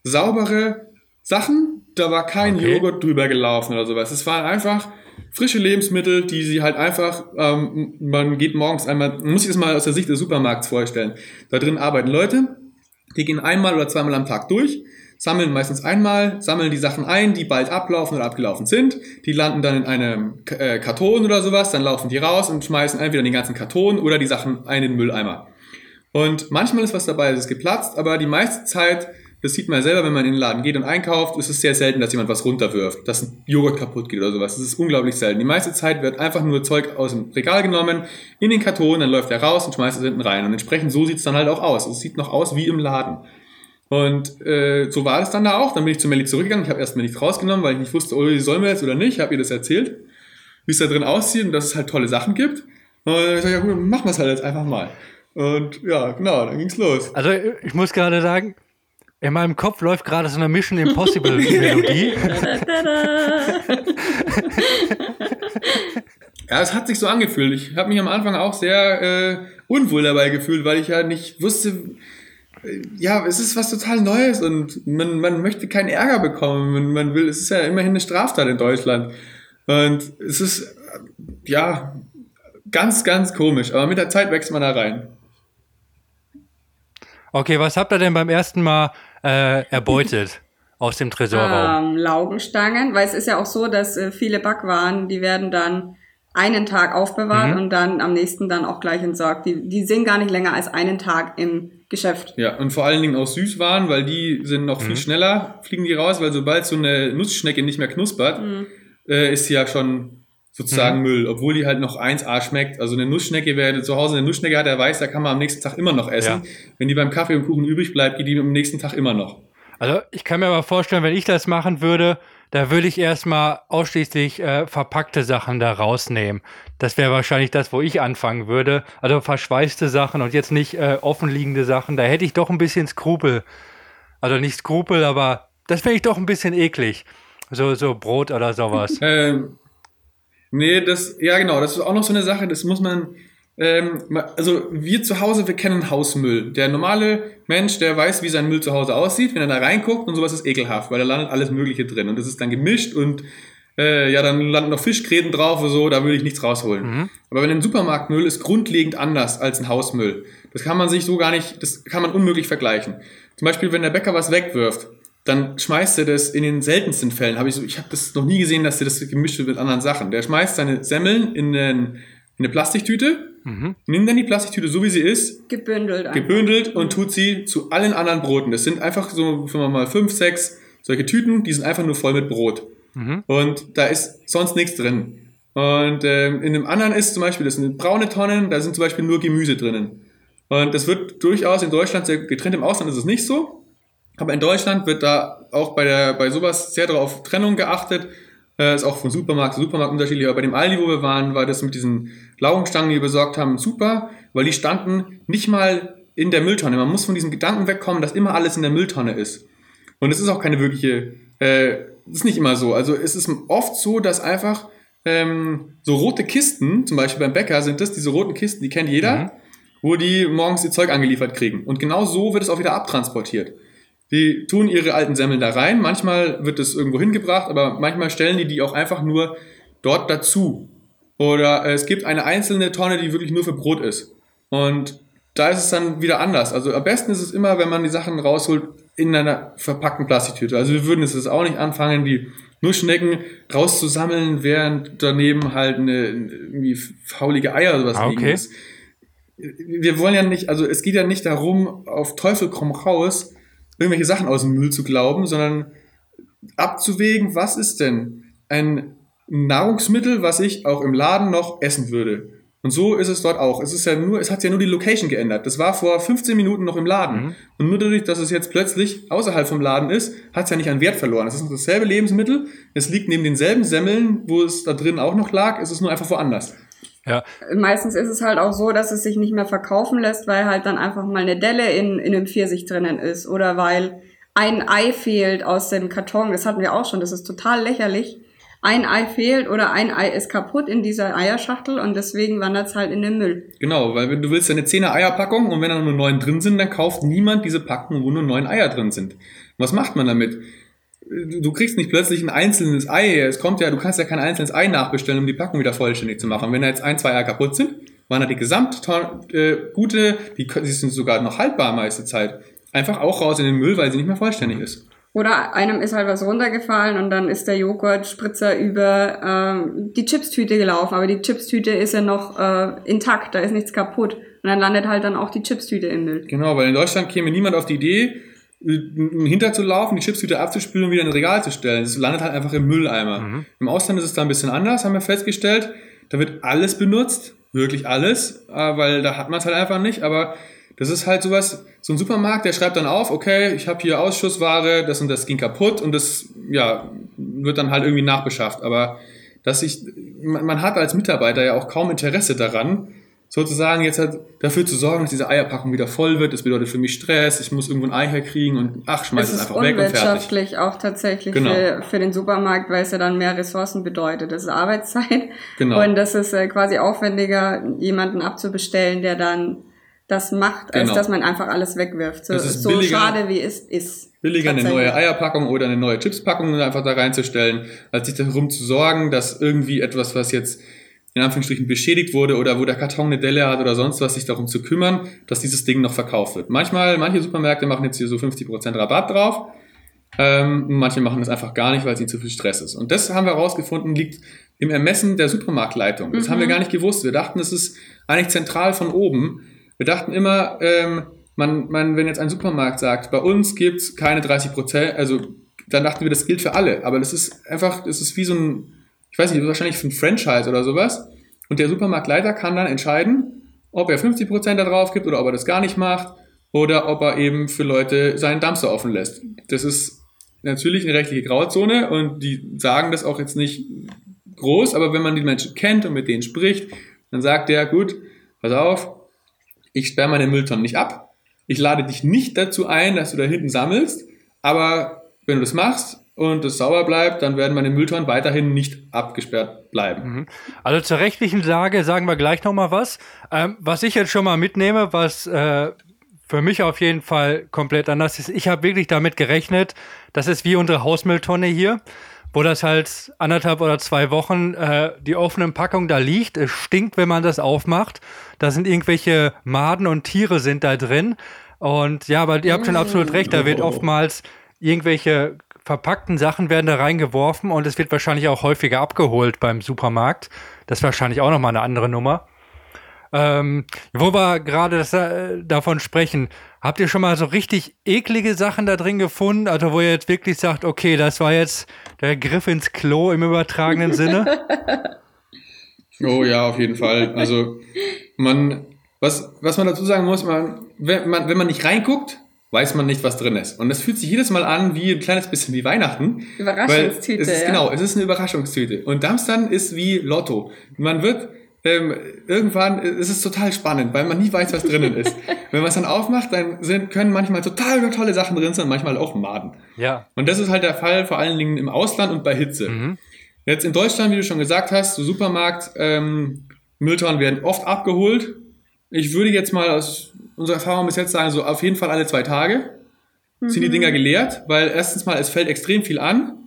saubere Sachen. Da war kein okay. Joghurt drüber gelaufen oder sowas. Es waren einfach frische Lebensmittel, die sie halt einfach, ähm, man geht morgens einmal, man muss sich das mal aus der Sicht des Supermarkts vorstellen. Da drin arbeiten Leute, die gehen einmal oder zweimal am Tag durch, sammeln meistens einmal, sammeln die Sachen ein, die bald ablaufen oder abgelaufen sind. Die landen dann in einem äh, Karton oder sowas, dann laufen die raus und schmeißen entweder den ganzen Karton oder die Sachen ein in den Mülleimer. Und manchmal ist was dabei, es ist geplatzt, aber die meiste Zeit das sieht man selber, wenn man in den Laden geht und einkauft, ist es sehr selten, dass jemand was runterwirft, dass ein Joghurt kaputt geht oder sowas. Das ist unglaublich selten. Die meiste Zeit wird einfach nur Zeug aus dem Regal genommen, in den Karton, dann läuft er raus und schmeißt es hinten rein. Und entsprechend so sieht es dann halt auch aus. Es sieht noch aus wie im Laden. Und äh, so war es dann da auch. Dann bin ich zu Melly zurückgegangen. Ich habe erstmal nichts rausgenommen, weil ich nicht wusste, oh, sollen wir jetzt oder nicht. Ich habe ihr das erzählt, wie es da drin aussieht und dass es halt tolle Sachen gibt. Und ich sage, ja gut, machen wir es halt jetzt einfach mal. Und ja, genau, dann ging's los. Also ich muss gerade sagen, in meinem Kopf läuft gerade so eine Mission Impossible Melodie. ja, es hat sich so angefühlt. Ich habe mich am Anfang auch sehr äh, unwohl dabei gefühlt, weil ich ja nicht wusste, äh, ja, es ist was total Neues und man, man möchte keinen Ärger bekommen. Man, man will, es ist ja immerhin eine Straftat in Deutschland. Und es ist, äh, ja, ganz, ganz komisch. Aber mit der Zeit wächst man da rein. Okay, was habt ihr denn beim ersten Mal äh, erbeutet aus dem Tresorraum? Ähm, Laugenstangen, weil es ist ja auch so, dass äh, viele Backwaren, die werden dann einen Tag aufbewahrt mhm. und dann am nächsten dann auch gleich entsorgt. Die, die sind gar nicht länger als einen Tag im Geschäft. Ja, und vor allen Dingen auch Süßwaren, weil die sind noch mhm. viel schneller, fliegen die raus, weil sobald so eine Nussschnecke nicht mehr knuspert, mhm. äh, ist sie ja schon sozusagen mhm. Müll, obwohl die halt noch 1A schmeckt. Also eine Nussschnecke, wer zu Hause eine Nussschnecke hat, der weiß, da kann man am nächsten Tag immer noch essen. Ja. Wenn die beim Kaffee und Kuchen übrig bleibt, geht die am nächsten Tag immer noch. Also ich kann mir aber vorstellen, wenn ich das machen würde, da würde ich erstmal ausschließlich äh, verpackte Sachen da rausnehmen. Das wäre wahrscheinlich das, wo ich anfangen würde. Also verschweißte Sachen und jetzt nicht äh, offenliegende Sachen. Da hätte ich doch ein bisschen Skrupel. Also nicht Skrupel, aber das wäre ich doch ein bisschen eklig. So, so Brot oder sowas. Ähm, Nee, das, ja genau, das ist auch noch so eine Sache, das muss man, ähm, also wir zu Hause, wir kennen Hausmüll. Der normale Mensch, der weiß, wie sein Müll zu Hause aussieht, wenn er da reinguckt und sowas ist ekelhaft, weil da landet alles Mögliche drin und das ist dann gemischt und äh, ja, dann landen noch Fischgräten drauf oder so, da würde ich nichts rausholen. Mhm. Aber wenn ein Supermarktmüll ist grundlegend anders als ein Hausmüll. Das kann man sich so gar nicht, das kann man unmöglich vergleichen. Zum Beispiel, wenn der Bäcker was wegwirft, dann schmeißt er das in den seltensten Fällen. Habe ich so, ich habe das noch nie gesehen, dass er das gemischt wird mit anderen Sachen. Der schmeißt seine Semmeln in, einen, in eine Plastiktüte, mhm. nimmt dann die Plastiktüte so wie sie ist, gebündelt, gebündelt und tut sie zu allen anderen Broten. Das sind einfach so, sagen wir mal, fünf, sechs solche Tüten, die sind einfach nur voll mit Brot. Mhm. Und da ist sonst nichts drin. Und ähm, in dem anderen ist zum Beispiel, das sind braune Tonnen, da sind zum Beispiel nur Gemüse drinnen. Und das wird durchaus in Deutschland sehr getrennt, im Ausland ist es nicht so. Aber in Deutschland wird da auch bei, der, bei sowas sehr darauf Trennung geachtet. Äh, ist auch von Supermarkt zu Supermarkt unterschiedlich. Aber bei dem Aldi, wo wir waren, war das mit diesen Laugenstangen, die wir besorgt haben, super, weil die standen nicht mal in der Mülltonne. Man muss von diesem Gedanken wegkommen, dass immer alles in der Mülltonne ist. Und es ist auch keine wirkliche, äh, ist nicht immer so. Also es ist oft so, dass einfach ähm, so rote Kisten, zum Beispiel beim Bäcker sind das, diese roten Kisten, die kennt jeder, mhm. wo die morgens ihr Zeug angeliefert kriegen. Und genau so wird es auch wieder abtransportiert. Die tun ihre alten Semmeln da rein. Manchmal wird es irgendwo hingebracht, aber manchmal stellen die die auch einfach nur dort dazu. Oder es gibt eine einzelne Tonne, die wirklich nur für Brot ist. Und da ist es dann wieder anders. Also am besten ist es immer, wenn man die Sachen rausholt in einer verpackten Plastiktüte. Also wir würden es auch nicht anfangen, die Nussschnecken rauszusammeln, während daneben halt eine irgendwie faulige Eier oder sowas ah, okay. liegen ist. Wir wollen ja nicht, also es geht ja nicht darum, auf Teufel komm raus, irgendwelche Sachen aus dem Müll zu glauben, sondern abzuwägen, was ist denn ein Nahrungsmittel, was ich auch im Laden noch essen würde. Und so ist es dort auch. Es ist ja nur, es hat ja nur die Location geändert. Das war vor 15 Minuten noch im Laden. Mhm. Und nur dadurch, dass es jetzt plötzlich außerhalb vom Laden ist, hat es ja nicht an Wert verloren. Es ist dasselbe Lebensmittel. Es liegt neben denselben Semmeln, wo es da drin auch noch lag. Es ist nur einfach woanders. Ja. Meistens ist es halt auch so, dass es sich nicht mehr verkaufen lässt, weil halt dann einfach mal eine Delle in, in einem Pfirsich drinnen ist oder weil ein Ei fehlt aus dem Karton. Das hatten wir auch schon. Das ist total lächerlich. Ein Ei fehlt oder ein Ei ist kaputt in dieser Eierschachtel und deswegen wandert es halt in den Müll. Genau, weil du willst ja eine 10er Eierpackung und wenn da nur neun drin sind, dann kauft niemand diese Packung, wo nur neun Eier drin sind. Was macht man damit? Du kriegst nicht plötzlich ein einzelnes Ei. Es kommt ja, du kannst ja kein einzelnes Ei nachbestellen, um die Packung wieder vollständig zu machen. Wenn da jetzt ein, zwei Eier kaputt sind, waren da die gesamt äh, gute, die, die sind sogar noch haltbar meiste Zeit, einfach auch raus in den Müll, weil sie nicht mehr vollständig ist. Oder einem ist halt was runtergefallen und dann ist der Joghurtspritzer über ähm, die Chipstüte gelaufen, aber die Chipstüte ist ja noch äh, intakt, da ist nichts kaputt. Und dann landet halt dann auch die Chipstüte im Müll. Genau, weil in Deutschland käme niemand auf die Idee, hinterzulaufen, die Chipstüte abzuspülen und wieder in ein Regal zu stellen. Das landet halt einfach im Mülleimer. Mhm. Im Ausland ist es da ein bisschen anders, haben wir festgestellt. Da wird alles benutzt, wirklich alles, äh, weil da hat man es halt einfach nicht. Aber das ist halt sowas, so ein Supermarkt, der schreibt dann auf, okay, ich habe hier Ausschussware, das und das ging kaputt und das ja, wird dann halt irgendwie nachbeschafft. Aber dass ich, man hat als Mitarbeiter ja auch kaum Interesse daran, sozusagen jetzt halt dafür zu sorgen, dass diese Eierpackung wieder voll wird. Das bedeutet für mich Stress, ich muss irgendwo ein Ei herkriegen und ach, schmeiß es, es einfach weg und fertig. Unwirtschaftlich auch tatsächlich genau. für, für den Supermarkt, weil es ja dann mehr Ressourcen bedeutet. Das ist Arbeitszeit genau. und das ist äh, quasi aufwendiger, jemanden abzubestellen, der dann das macht, als genau. dass man einfach alles wegwirft. So, so billiger, schade wie es ist. Billiger eine neue Eierpackung oder eine neue Chipspackung einfach da reinzustellen, als sich darum zu sorgen, dass irgendwie etwas, was jetzt in Anführungsstrichen beschädigt wurde oder wo der Karton eine Delle hat oder sonst was, sich darum zu kümmern, dass dieses Ding noch verkauft wird. Manchmal, manche Supermärkte machen jetzt hier so 50% Rabatt drauf. Ähm, manche machen das einfach gar nicht, weil es ihnen zu viel Stress ist. Und das haben wir herausgefunden, liegt im Ermessen der Supermarktleitung. Das mhm. haben wir gar nicht gewusst. Wir dachten, es ist eigentlich zentral von oben. Wir dachten immer, ähm, man, man, wenn jetzt ein Supermarkt sagt, bei uns gibt's keine 30% also dann dachten wir, das gilt für alle. Aber das ist einfach, das ist wie so ein ich weiß nicht, wahrscheinlich für ein Franchise oder sowas. Und der Supermarktleiter kann dann entscheiden, ob er 50% da drauf gibt oder ob er das gar nicht macht oder ob er eben für Leute seinen Dumpster offen lässt. Das ist natürlich eine rechtliche Grauzone und die sagen das auch jetzt nicht groß, aber wenn man die Menschen kennt und mit denen spricht, dann sagt der, gut, pass auf, ich sperre meine Mülltonnen nicht ab, ich lade dich nicht dazu ein, dass du da hinten sammelst, aber wenn du das machst, und es sauber bleibt, dann werden meine Mülltonnen weiterhin nicht abgesperrt bleiben. Mhm. Also zur rechtlichen Lage sagen wir gleich nochmal was. Ähm, was ich jetzt schon mal mitnehme, was äh, für mich auf jeden Fall komplett anders ist, ich habe wirklich damit gerechnet, das ist wie unsere Hausmülltonne hier, wo das halt anderthalb oder zwei Wochen äh, die offene Packung da liegt. Es stinkt, wenn man das aufmacht. Da sind irgendwelche Maden und Tiere sind da drin. Und ja, aber ihr habt schon absolut recht, da wird oftmals irgendwelche verpackten Sachen werden da reingeworfen und es wird wahrscheinlich auch häufiger abgeholt beim Supermarkt. Das ist wahrscheinlich auch nochmal eine andere Nummer. Ähm, wo wir gerade äh, davon sprechen, habt ihr schon mal so richtig eklige Sachen da drin gefunden? Also wo ihr jetzt wirklich sagt, okay, das war jetzt der Griff ins Klo im übertragenen Sinne? Oh ja, auf jeden Fall. Also man, was, was man dazu sagen muss, man, wenn, man, wenn man nicht reinguckt, weiß man nicht, was drin ist. Und das fühlt sich jedes Mal an wie ein kleines bisschen wie Weihnachten. Überraschungstüte. Es ist, ja. Genau, es ist eine Überraschungstüte. Und Dumpstern ist wie Lotto. Man wird ähm, irgendwann ist es total spannend, weil man nie weiß, was drinnen ist. Wenn man es dann aufmacht, dann sind, können manchmal total tolle Sachen drin sein, manchmal auch Maden. Ja. Und das ist halt der Fall vor allen Dingen im Ausland und bei Hitze. Mhm. Jetzt in Deutschland, wie du schon gesagt hast, so Supermarkt, ähm, Mülltonnen werden oft abgeholt. Ich würde jetzt mal aus unsere Erfahrung bis jetzt sagen, so auf jeden Fall alle zwei Tage mhm. sind die mhm. Dinger geleert, weil erstens mal, es fällt extrem viel an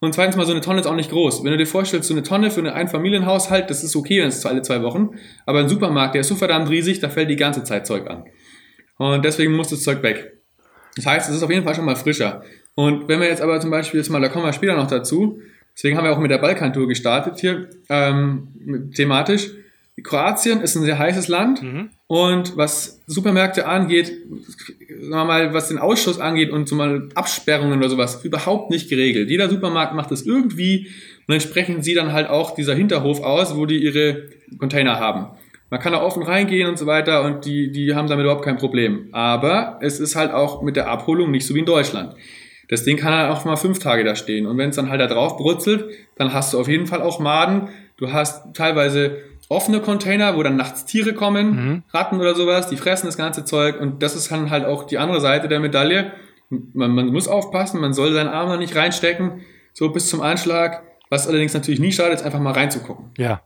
und zweitens mal, so eine Tonne ist auch nicht groß. Wenn du dir vorstellst, so eine Tonne für einen Einfamilienhaushalt, das ist okay, wenn es alle zwei Wochen, aber ein Supermarkt, der ist so verdammt riesig, da fällt die ganze Zeit Zeug an. Und deswegen muss das Zeug weg. Das heißt, es ist auf jeden Fall schon mal frischer. Und wenn wir jetzt aber zum Beispiel jetzt mal, da kommen wir später noch dazu, deswegen haben wir auch mit der Balkantour gestartet hier, ähm, thematisch, Kroatien ist ein sehr heißes Land mhm. und was Supermärkte angeht, sagen wir mal, was den Ausschuss angeht und so mal Absperrungen oder sowas, überhaupt nicht geregelt. Jeder Supermarkt macht das irgendwie und entsprechend sieht dann halt auch dieser Hinterhof aus, wo die ihre Container haben. Man kann da offen reingehen und so weiter und die, die haben damit überhaupt kein Problem. Aber es ist halt auch mit der Abholung nicht so wie in Deutschland. Das Ding kann halt auch mal fünf Tage da stehen. Und wenn es dann halt da drauf brutzelt, dann hast du auf jeden Fall auch Maden. Du hast teilweise offene Container, wo dann nachts Tiere kommen, mhm. Ratten oder sowas, die fressen das ganze Zeug und das ist dann halt auch die andere Seite der Medaille. Man, man muss aufpassen, man soll seinen Arm da nicht reinstecken, so bis zum Anschlag, was allerdings natürlich nie schadet, ist einfach mal reinzugucken. Ja.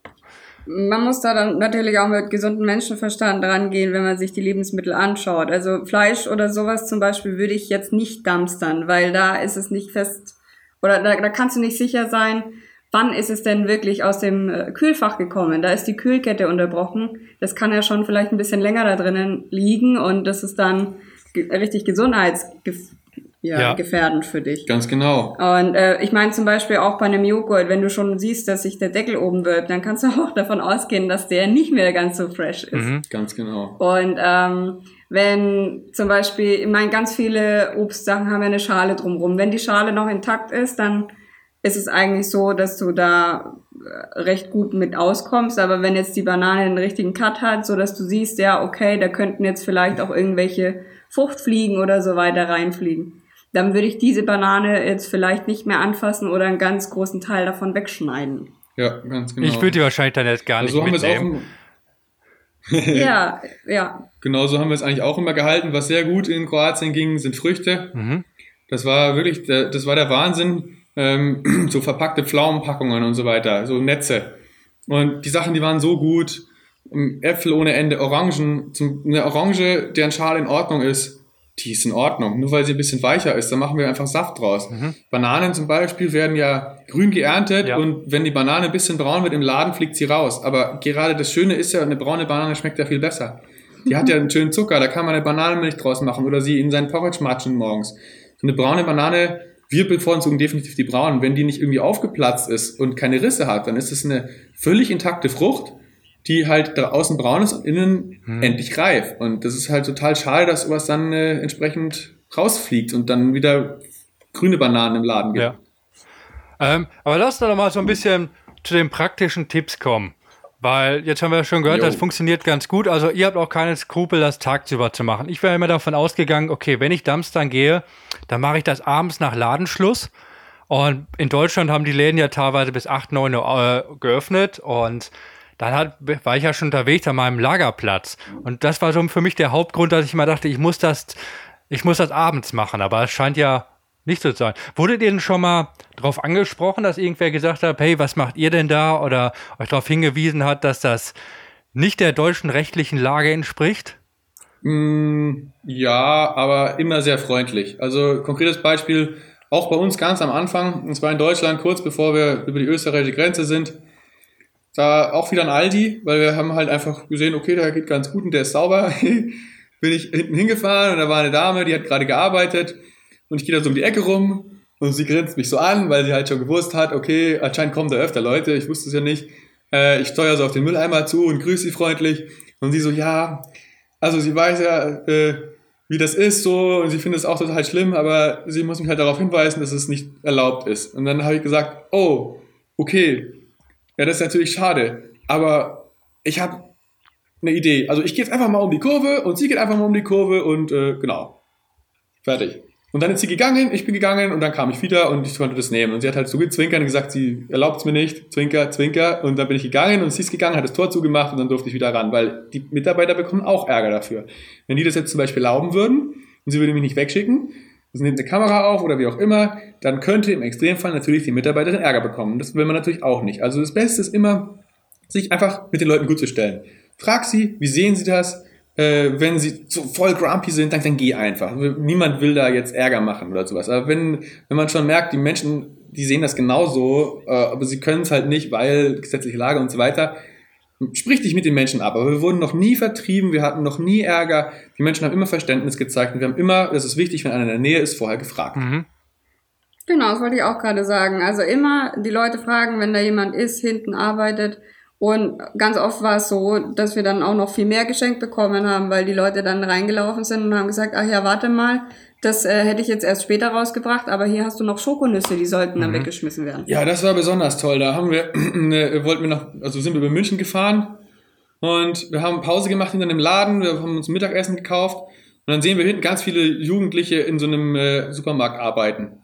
Man muss da dann natürlich auch mit gesundem Menschenverstand rangehen, wenn man sich die Lebensmittel anschaut. Also Fleisch oder sowas zum Beispiel würde ich jetzt nicht dumpstern, weil da ist es nicht fest oder da, da kannst du nicht sicher sein, wann ist es denn wirklich aus dem äh, Kühlfach gekommen? Da ist die Kühlkette unterbrochen. Das kann ja schon vielleicht ein bisschen länger da drinnen liegen und das ist dann richtig gesundheitsgefährdend ja, Ja. gefährdend für dich. Ganz genau. Und äh, ich meine zum Beispiel auch bei einem Joghurt, wenn du schon siehst, dass sich der Deckel oben wölbt, dann kannst du auch davon ausgehen, dass der nicht mehr ganz so fresh ist. Mhm. Ganz genau. Und ähm, wenn zum Beispiel, ich meine, ganz viele Obstsachen haben ja eine Schale drumrum. Wenn die Schale noch intakt ist, dann ist es eigentlich so, dass du da äh, recht gut mit auskommst. Aber wenn jetzt die Banane den richtigen Cut hat, so dass du siehst, ja, okay, da könnten jetzt vielleicht auch irgendwelche Fruchtfliegen oder so weiter reinfliegen, dann würde ich diese Banane jetzt vielleicht nicht mehr anfassen oder einen ganz großen Teil davon wegschneiden. Ja, ganz genau. Ich würde die wahrscheinlich dann jetzt gar nicht also so haben wir es auch mitnehmen. Ja, ja. Genau so haben wir es eigentlich auch immer gehalten. Was sehr gut in Kroatien ging, sind Früchte. Mhm. Das war wirklich, das war der Wahnsinn. Ähm, so verpackte Pflaumenpackungen und so weiter, so Netze. Und die Sachen, die waren so gut. Ähm, Äpfel ohne Ende, Orangen. Zum, eine Orange, deren Schale in Ordnung ist, die ist in Ordnung. Nur weil sie ein bisschen weicher ist, dann machen wir einfach Saft draus. Bananen zum Beispiel werden ja grün geerntet Ja. und wenn die Banane ein bisschen braun wird im Laden, fliegt sie raus. Aber gerade das Schöne ist ja, eine braune Banane schmeckt ja viel besser. Die hat ja einen schönen Zucker, da kann man eine Bananenmilch draus machen oder sie in seinen Porridge matschen morgens. So eine braune Banane, wir bevorzugen definitiv die braunen. Wenn die nicht irgendwie aufgeplatzt ist und keine Risse hat, dann ist es eine völlig intakte Frucht, die halt da außen braun ist und innen endlich reif. Und das ist halt total schade, dass sowas dann äh, entsprechend rausfliegt und dann wieder grüne Bananen im Laden gibt. Ja. Ähm, aber lass uns doch mal so ein bisschen zu den praktischen Tipps kommen. Weil jetzt haben wir ja schon gehört, Jo. das funktioniert ganz gut. Also ihr habt auch keine Skrupel, das tagsüber zu machen. Ich wäre immer davon ausgegangen, okay, wenn ich Dumpstern gehe, dann mache ich das abends nach Ladenschluss. Und in Deutschland haben die Läden ja teilweise bis 8, 9 Uhr äh, geöffnet. Und dann hat, war ich ja schon unterwegs an meinem Lagerplatz. Und das war so für mich der Hauptgrund, dass ich immer dachte, ich muss das, ich muss das abends machen. Aber es scheint ja nicht so zu sein. Wurdet ihr denn schon mal darauf angesprochen, dass irgendwer gesagt hat, hey, was macht ihr denn da? Oder euch darauf hingewiesen hat, dass das nicht der deutschen rechtlichen Lage entspricht? Mm, ja, aber immer sehr freundlich. Also konkretes Beispiel, auch bei uns ganz am Anfang, und zwar in Deutschland, kurz bevor wir über die österreichische Grenze sind, da auch wieder ein Aldi, weil wir haben halt einfach gesehen, okay, der geht ganz gut und der ist sauber. Bin ich hinten hingefahren und da war eine Dame, die hat gerade gearbeitet und ich gehe da so um die Ecke rum und sie grinst mich so an, weil sie halt schon gewusst hat, okay, anscheinend kommen da öfter Leute, ich wusste es ja nicht. Äh, ich steuere so auf den Mülleimer zu und grüße sie freundlich und sie so, ja, also sie weiß ja, äh, wie das ist so und sie findet es auch total schlimm, aber sie muss mich halt darauf hinweisen, dass es nicht erlaubt ist. Und dann habe ich gesagt, oh, okay, ja, das ist natürlich schade, aber ich habe eine Idee. Also ich gehe jetzt einfach mal um die Kurve und sie geht einfach mal um die Kurve und äh, genau, fertig. Und dann ist sie gegangen, ich bin gegangen und dann kam ich wieder und ich konnte das nehmen. Und sie hat halt so gezwinkert und gesagt, sie erlaubt es mir nicht, zwinker, zwinker. Und dann bin ich gegangen und sie ist gegangen, hat das Tor zugemacht und dann durfte ich wieder ran, weil die Mitarbeiter bekommen auch Ärger dafür. Wenn die das jetzt zum Beispiel erlauben würden und sie würde mich nicht wegschicken, sie nimmt eine Kamera auf oder wie auch immer, dann könnte im Extremfall natürlich die Mitarbeiterin Ärger bekommen. Das will man natürlich auch nicht. Also das Beste ist immer, sich einfach mit den Leuten gut zu stellen. Frag sie, wie sehen sie das? Äh, wenn sie so voll grumpy sind, dann, dann geh einfach. Niemand will da jetzt Ärger machen oder sowas. Aber wenn, wenn man schon merkt, die Menschen, die sehen das genauso, äh, aber sie können es halt nicht, weil gesetzliche Lage und so weiter, sprich dich mit den Menschen ab. Aber wir wurden noch nie vertrieben, wir hatten noch nie Ärger. Die Menschen haben immer Verständnis gezeigt und wir haben immer, das ist wichtig, wenn einer in der Nähe ist, vorher gefragt. Genau, das wollte ich auch gerade sagen. Also immer die Leute fragen, wenn da jemand ist, hinten arbeitet. Und ganz oft war es so, dass wir dann auch noch viel mehr geschenkt bekommen haben, weil die Leute dann reingelaufen sind und haben gesagt, ach ja, warte mal, das äh, hätte ich jetzt erst später rausgebracht, aber hier hast du noch Schokonüsse, die sollten dann weggeschmissen werden. Ja, das war besonders toll. Da haben wir, ne, wollten wir noch, also sind wir über München gefahren und wir haben Pause gemacht in einem Laden, wir haben uns Mittagessen gekauft und dann sehen wir hinten ganz viele Jugendliche in so einem äh, Supermarkt arbeiten.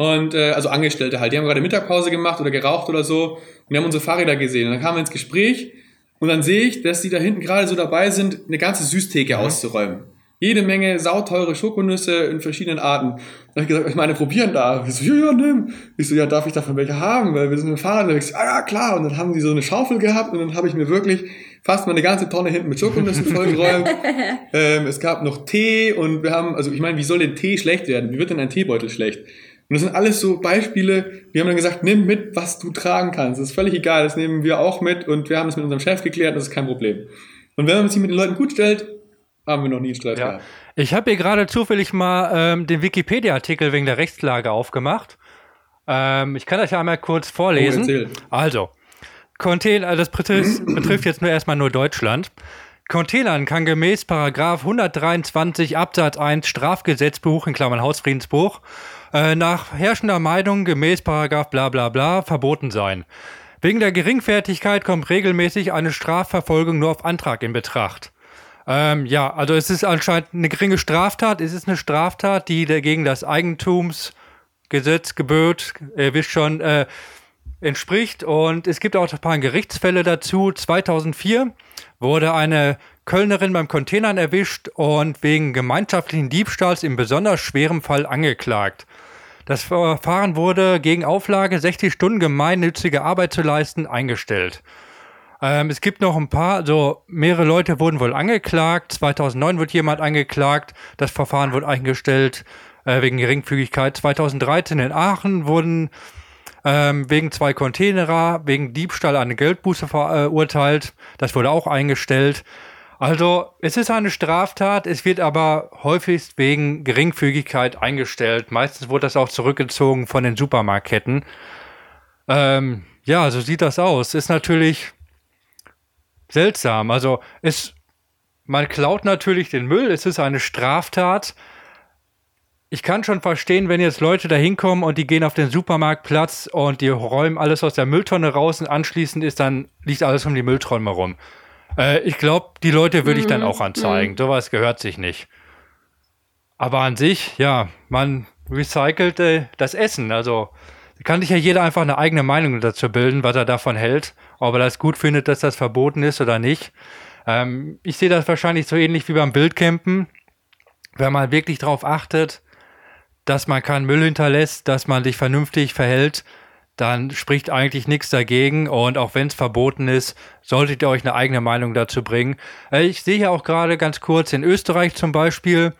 Und äh, also Angestellte halt, die haben gerade Mittagpause gemacht oder geraucht oder so und die haben unsere Fahrräder gesehen. Und dann kamen wir ins Gespräch und dann sehe ich, dass die da hinten gerade so dabei sind, eine ganze Süßtheke auszuräumen. Jede Menge sauteure Schokonüsse in verschiedenen Arten. Da habe ich gesagt, ich meine, probieren da. Ich so, ja, ja, nimm. Ich so, ja, darf ich davon welche haben? Weil wir sind mit dem Fahrrad. Ich so, ah, ja, klar. Und dann haben die so eine Schaufel gehabt und dann habe ich mir wirklich fast mal eine ganze Tonne hinten mit Schokonüssen vollgeräumt. ähm, es gab noch Tee und wir haben, also ich meine, wie soll denn Tee schlecht werden? Wie wird denn ein Teebeutel schlecht? Und das sind alles so Beispiele, wir haben dann gesagt, nimm mit, was du tragen kannst. Das ist völlig egal, das nehmen wir auch mit und wir haben es mit unserem Chef geklärt, das ist kein Problem. Und wenn man sich mit den Leuten gut stellt, haben wir noch nie Streit ja. gehabt. Ich habe hier gerade zufällig mal ähm, den Wikipedia-Artikel wegen der Rechtslage aufgemacht. Ähm, ich kann euch ja einmal kurz vorlesen. Oh, also, Container, also das betrifft, betrifft jetzt nur erstmal nur Deutschland. Containern kann gemäß Paragraf 123 Absatz 1 Strafgesetzbuch in Klammern Hausfriedensbuch äh, nach herrschender Meinung gemäß Paragraf bla bla bla verboten sein. Wegen der Geringfertigkeit kommt regelmäßig eine Strafverfolgung nur auf Antrag in Betracht. Ähm, ja, also es ist anscheinend eine geringe Straftat. Es ist eine Straftat, die dagegen das Eigentumsgesetz gebührt, ihr wisst schon, äh, entspricht. Und es gibt auch ein paar Gerichtsfälle dazu. 2004 wurde eine Kölnerin beim Containern erwischt und wegen gemeinschaftlichen Diebstahls in besonders schwerem Fall angeklagt. Das Verfahren wurde gegen Auflage, 60 Stunden gemeinnützige Arbeit zu leisten, eingestellt. Ähm, es gibt noch ein paar, also mehrere Leute wurden wohl angeklagt. 2009 wird jemand angeklagt. Das Verfahren wurde eingestellt äh, wegen Geringfügigkeit. 2013 in Aachen wurden ähm, wegen zwei Containerer, wegen Diebstahl eine Geldbuße verurteilt. Das wurde auch eingestellt. Also, es ist eine Straftat, es wird aber häufigst wegen Geringfügigkeit eingestellt. Meistens wurde das auch zurückgezogen von den Supermarktketten. Ähm, ja, so sieht das aus. Ist natürlich seltsam. Also, es, man klaut natürlich den Müll, es ist eine Straftat, ich kann schon verstehen, wenn jetzt Leute da hinkommen und die gehen auf den Supermarktplatz und die räumen alles aus der Mülltonne raus und anschließend ist dann, liegt alles um die Mülltonne rum. Äh, ich glaube, die Leute würde ich dann mhm. auch anzeigen. Mhm. Sowas gehört sich nicht. Aber an sich, ja, man recycelt äh, das Essen. Also kann sich ja jeder einfach eine eigene Meinung dazu bilden, was er davon hält. Ob er das gut findet, dass das verboten ist oder nicht. Ähm, ich sehe das wahrscheinlich so ähnlich wie beim Bildcampen. Wenn man wirklich darauf achtet, dass man keinen Müll hinterlässt, dass man sich vernünftig verhält, dann spricht eigentlich nichts dagegen. Und auch wenn es verboten ist, solltet ihr euch eine eigene Meinung dazu bringen. Äh, ich sehe hier auch gerade ganz kurz in Österreich zum Beispiel,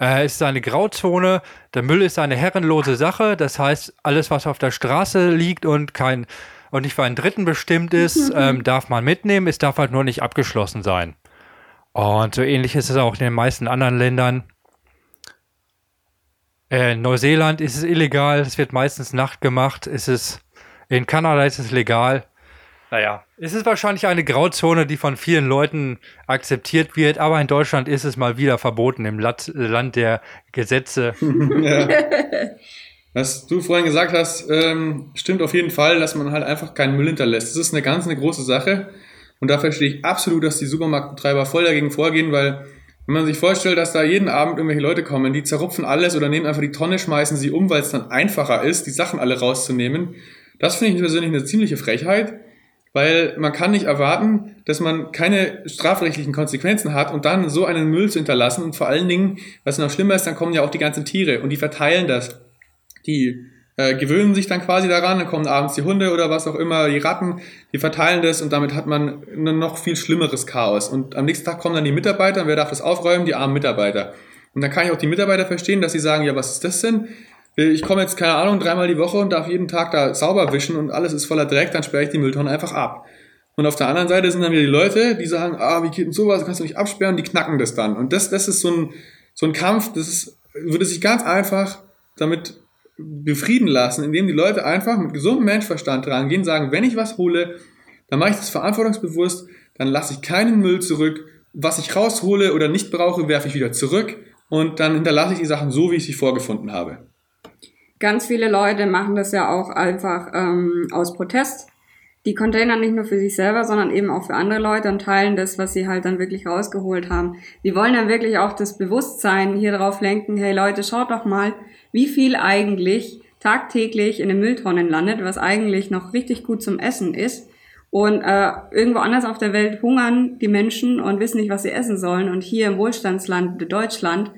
äh, es ist eine Grauzone. Der Müll ist eine herrenlose Sache. Das heißt, alles, was auf der Straße liegt und kein und nicht für einen Dritten bestimmt ist, ähm, darf man mitnehmen. Es darf halt nur nicht abgeschlossen sein. Und so ähnlich ist es auch in den meisten anderen Ländern. Äh, in Neuseeland ist es illegal, es wird meistens Nacht gemacht. Es ist, in Kanada ist es legal. Naja, es ist wahrscheinlich eine Grauzone, die von vielen Leuten akzeptiert wird, aber in Deutschland ist es mal wieder verboten im Land, Land der Gesetze. ja. Was du vorhin gesagt hast, ähm, stimmt auf jeden Fall, dass man halt einfach keinen Müll hinterlässt. Das ist eine ganz eine große Sache und da verstehe ich absolut, dass die Supermarktbetreiber voll dagegen vorgehen, weil wenn man sich vorstellt, dass da jeden Abend irgendwelche Leute kommen, die zerrupfen alles oder nehmen einfach die Tonne, schmeißen sie um, weil es dann einfacher ist, die Sachen alle rauszunehmen. Das finde ich persönlich eine ziemliche Frechheit, weil man kann nicht erwarten, dass man keine strafrechtlichen Konsequenzen hat und dann so einen Müll zu hinterlassen und vor allen Dingen, was noch schlimmer ist, dann kommen ja auch die ganzen Tiere und die verteilen das. Die äh, gewöhnen sich dann quasi daran, dann kommen abends die Hunde oder was auch immer, die Ratten, die verteilen das und damit hat man ein noch viel schlimmeres Chaos. Und am nächsten Tag kommen dann die Mitarbeiter und wer darf das aufräumen? Die armen Mitarbeiter. Und dann kann ich auch die Mitarbeiter verstehen, dass sie sagen, ja, was ist das denn? Ich komme jetzt, keine Ahnung, dreimal die Woche und darf jeden Tag da sauber wischen und alles ist voller Dreck, dann sperre ich die Mülltonne einfach ab. Und auf der anderen Seite sind dann wieder die Leute, die sagen, ah, wie geht denn sowas, kannst du nicht absperren, die knacken das dann. Und das, das ist so ein, so ein Kampf, das ist, würde sich ganz einfach damit befrieden lassen, indem die Leute einfach mit gesundem Menschverstand rangehen, sagen, wenn ich was hole, dann mache ich das verantwortungsbewusst, dann lasse ich keinen Müll zurück. Was ich raushole oder nicht brauche, werfe ich wieder zurück und dann hinterlasse ich die Sachen so, wie ich sie vorgefunden habe. Ganz viele Leute machen das ja auch einfach ähm, aus Protest. Die Container nicht nur für sich selber, sondern eben auch für andere Leute und teilen das, was sie halt dann wirklich rausgeholt haben. Die wollen dann wirklich auch das Bewusstsein hier drauf lenken, hey Leute, schaut doch mal, wie viel eigentlich tagtäglich in den Mülltonnen landet, was eigentlich noch richtig gut zum Essen ist. Und äh, irgendwo anders auf der Welt hungern die Menschen und wissen nicht, was sie essen sollen. Und hier im Wohlstandsland Deutschland,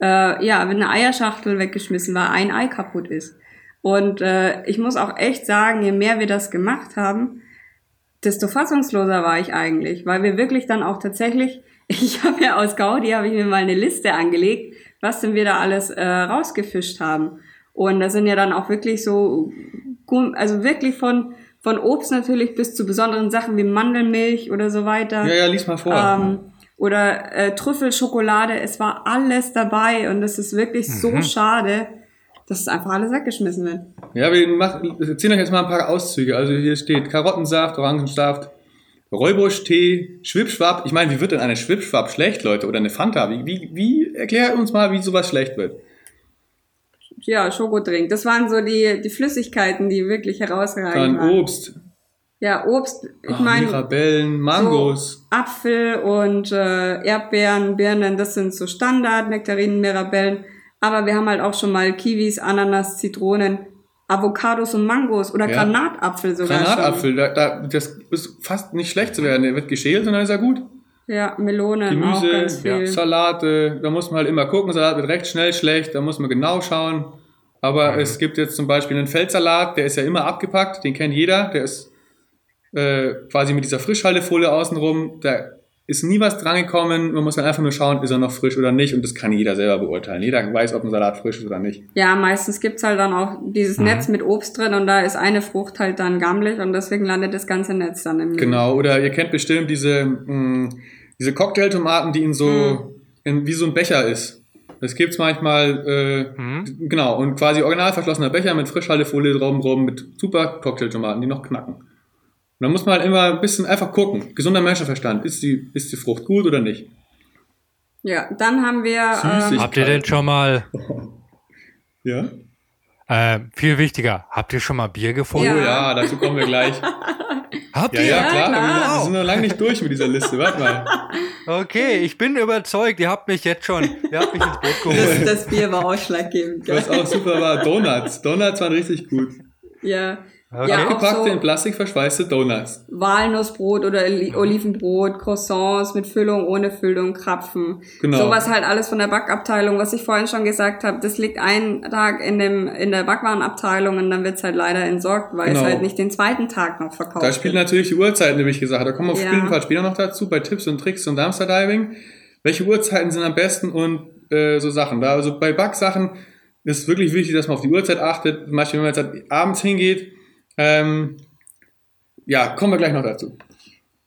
äh, ja, wenn eine Eierschachtel weggeschmissen war, ein Ei kaputt ist. Und äh, ich muss auch echt sagen, je mehr wir das gemacht haben, desto fassungsloser war ich eigentlich, weil wir wirklich dann auch tatsächlich, ich habe ja aus Gaudi, habe ich mir mal eine Liste angelegt, was denn wir da alles äh, rausgefischt haben. Und da sind ja dann auch wirklich so, also wirklich von, von Obst natürlich bis zu besonderen Sachen wie Mandelmilch oder so weiter. Ja, ja, lies mal vor. Ähm, oder äh, Trüffelschokolade. Es war alles dabei und es ist wirklich so Mhm. schade, dass es einfach alles weggeschmissen wird. Ja, wir machen, erzählen euch jetzt mal ein paar Auszüge. Also hier steht Karottensaft, Orangensaft, Räubusch-Tee, Schwipschwap. Ich meine, wie wird denn eine Schwipschwap schlecht, Leute? Oder eine Fanta? Wie, wie, wie, erklär uns mal, wie sowas schlecht wird. Ja, Schokodrink. Das waren so die, die Flüssigkeiten, die wirklich herausragend Dann waren. Obst, Ja, Obst, ich oh, meine, Mirabellen, Mangos. So Apfel und äh, Erdbeeren, Birnen, das sind so Standard, Nektarinen, Mirabellen. Aber wir haben halt auch schon mal Kiwis, Ananas, Zitronen, Avocados und Mangos oder Ja. Granatapfel sogar Granatapfel, da, da, das ist fast nicht schlecht zu werden. Der wird geschält und dann ist er gut. Ja, Melonen auch Gemüse, ja. Salate, da muss man halt immer gucken. Salat wird recht schnell schlecht, da muss man genau schauen. Aber Mhm. es gibt jetzt zum Beispiel einen Feldsalat, der ist ja immer abgepackt, den kennt jeder. Der ist äh, quasi mit dieser Frischhaltefolie außenrum. Da ist nie was drangekommen. Man muss dann einfach nur schauen, ist er noch frisch oder nicht. Und das kann jeder selber beurteilen. Jeder weiß, ob ein Salat frisch ist oder nicht. Ja, meistens gibt's halt dann auch dieses Mhm. Netz mit Obst drin und da ist eine Frucht halt dann gammelig und deswegen landet das ganze Netz dann im Müll. Genau, oder ihr kennt bestimmt diese, mh, diese Cocktailtomaten, die in so, Mhm. in, wie so ein Becher ist. Das gibt's manchmal, äh, Mhm. genau, und quasi original verschlossener Becher mit Frischhaltefolie drumherum mit super Cocktailtomaten, die noch knacken. Und da muss man halt immer ein bisschen einfach gucken. Gesunder Menschenverstand. Ist die, ist die Frucht gut oder nicht? Ja, dann haben wir ähm, Habt ihr denn schon mal, Ja? äh, viel wichtiger, habt ihr schon mal Bier gefunden? Oh Ja. ja, dazu kommen wir gleich. Habt Ja, ihr? ja, klar. klar. Wir sind noch lange nicht durch mit dieser Liste. Warte mal. Okay, ich bin überzeugt, ihr habt mich jetzt schon, ihr habt mich ins Boot das, geholt. das Bier war ausschlaggebend. Was auch super war, Donuts. Donuts waren richtig gut. Ja. Okay. Ja, auch Abgepackte in so Plastik verschweißte Donuts. Walnussbrot oder Oli- Olivenbrot, Croissants mit Füllung, ohne Füllung, Krapfen. Genau. Sowas halt alles von der Backabteilung, was ich vorhin schon gesagt habe. Das liegt einen Tag in dem in der Backwarenabteilung und dann wird's halt leider entsorgt, weil es Genau. halt nicht den zweiten Tag noch verkauft Da spielen natürlich die Uhrzeiten, wie ich gesagt habe. Da kommen wir auf Ja. jeden Fall später noch dazu, bei Tipps und Tricks und Dumpster Diving. Welche Uhrzeiten sind am besten und äh, so Sachen. Da, also bei Backsachen ist es wirklich wichtig, dass man auf die Uhrzeit achtet. Zum Beispiel, wenn man jetzt halt abends hingeht, ähm, ja, kommen wir gleich noch dazu.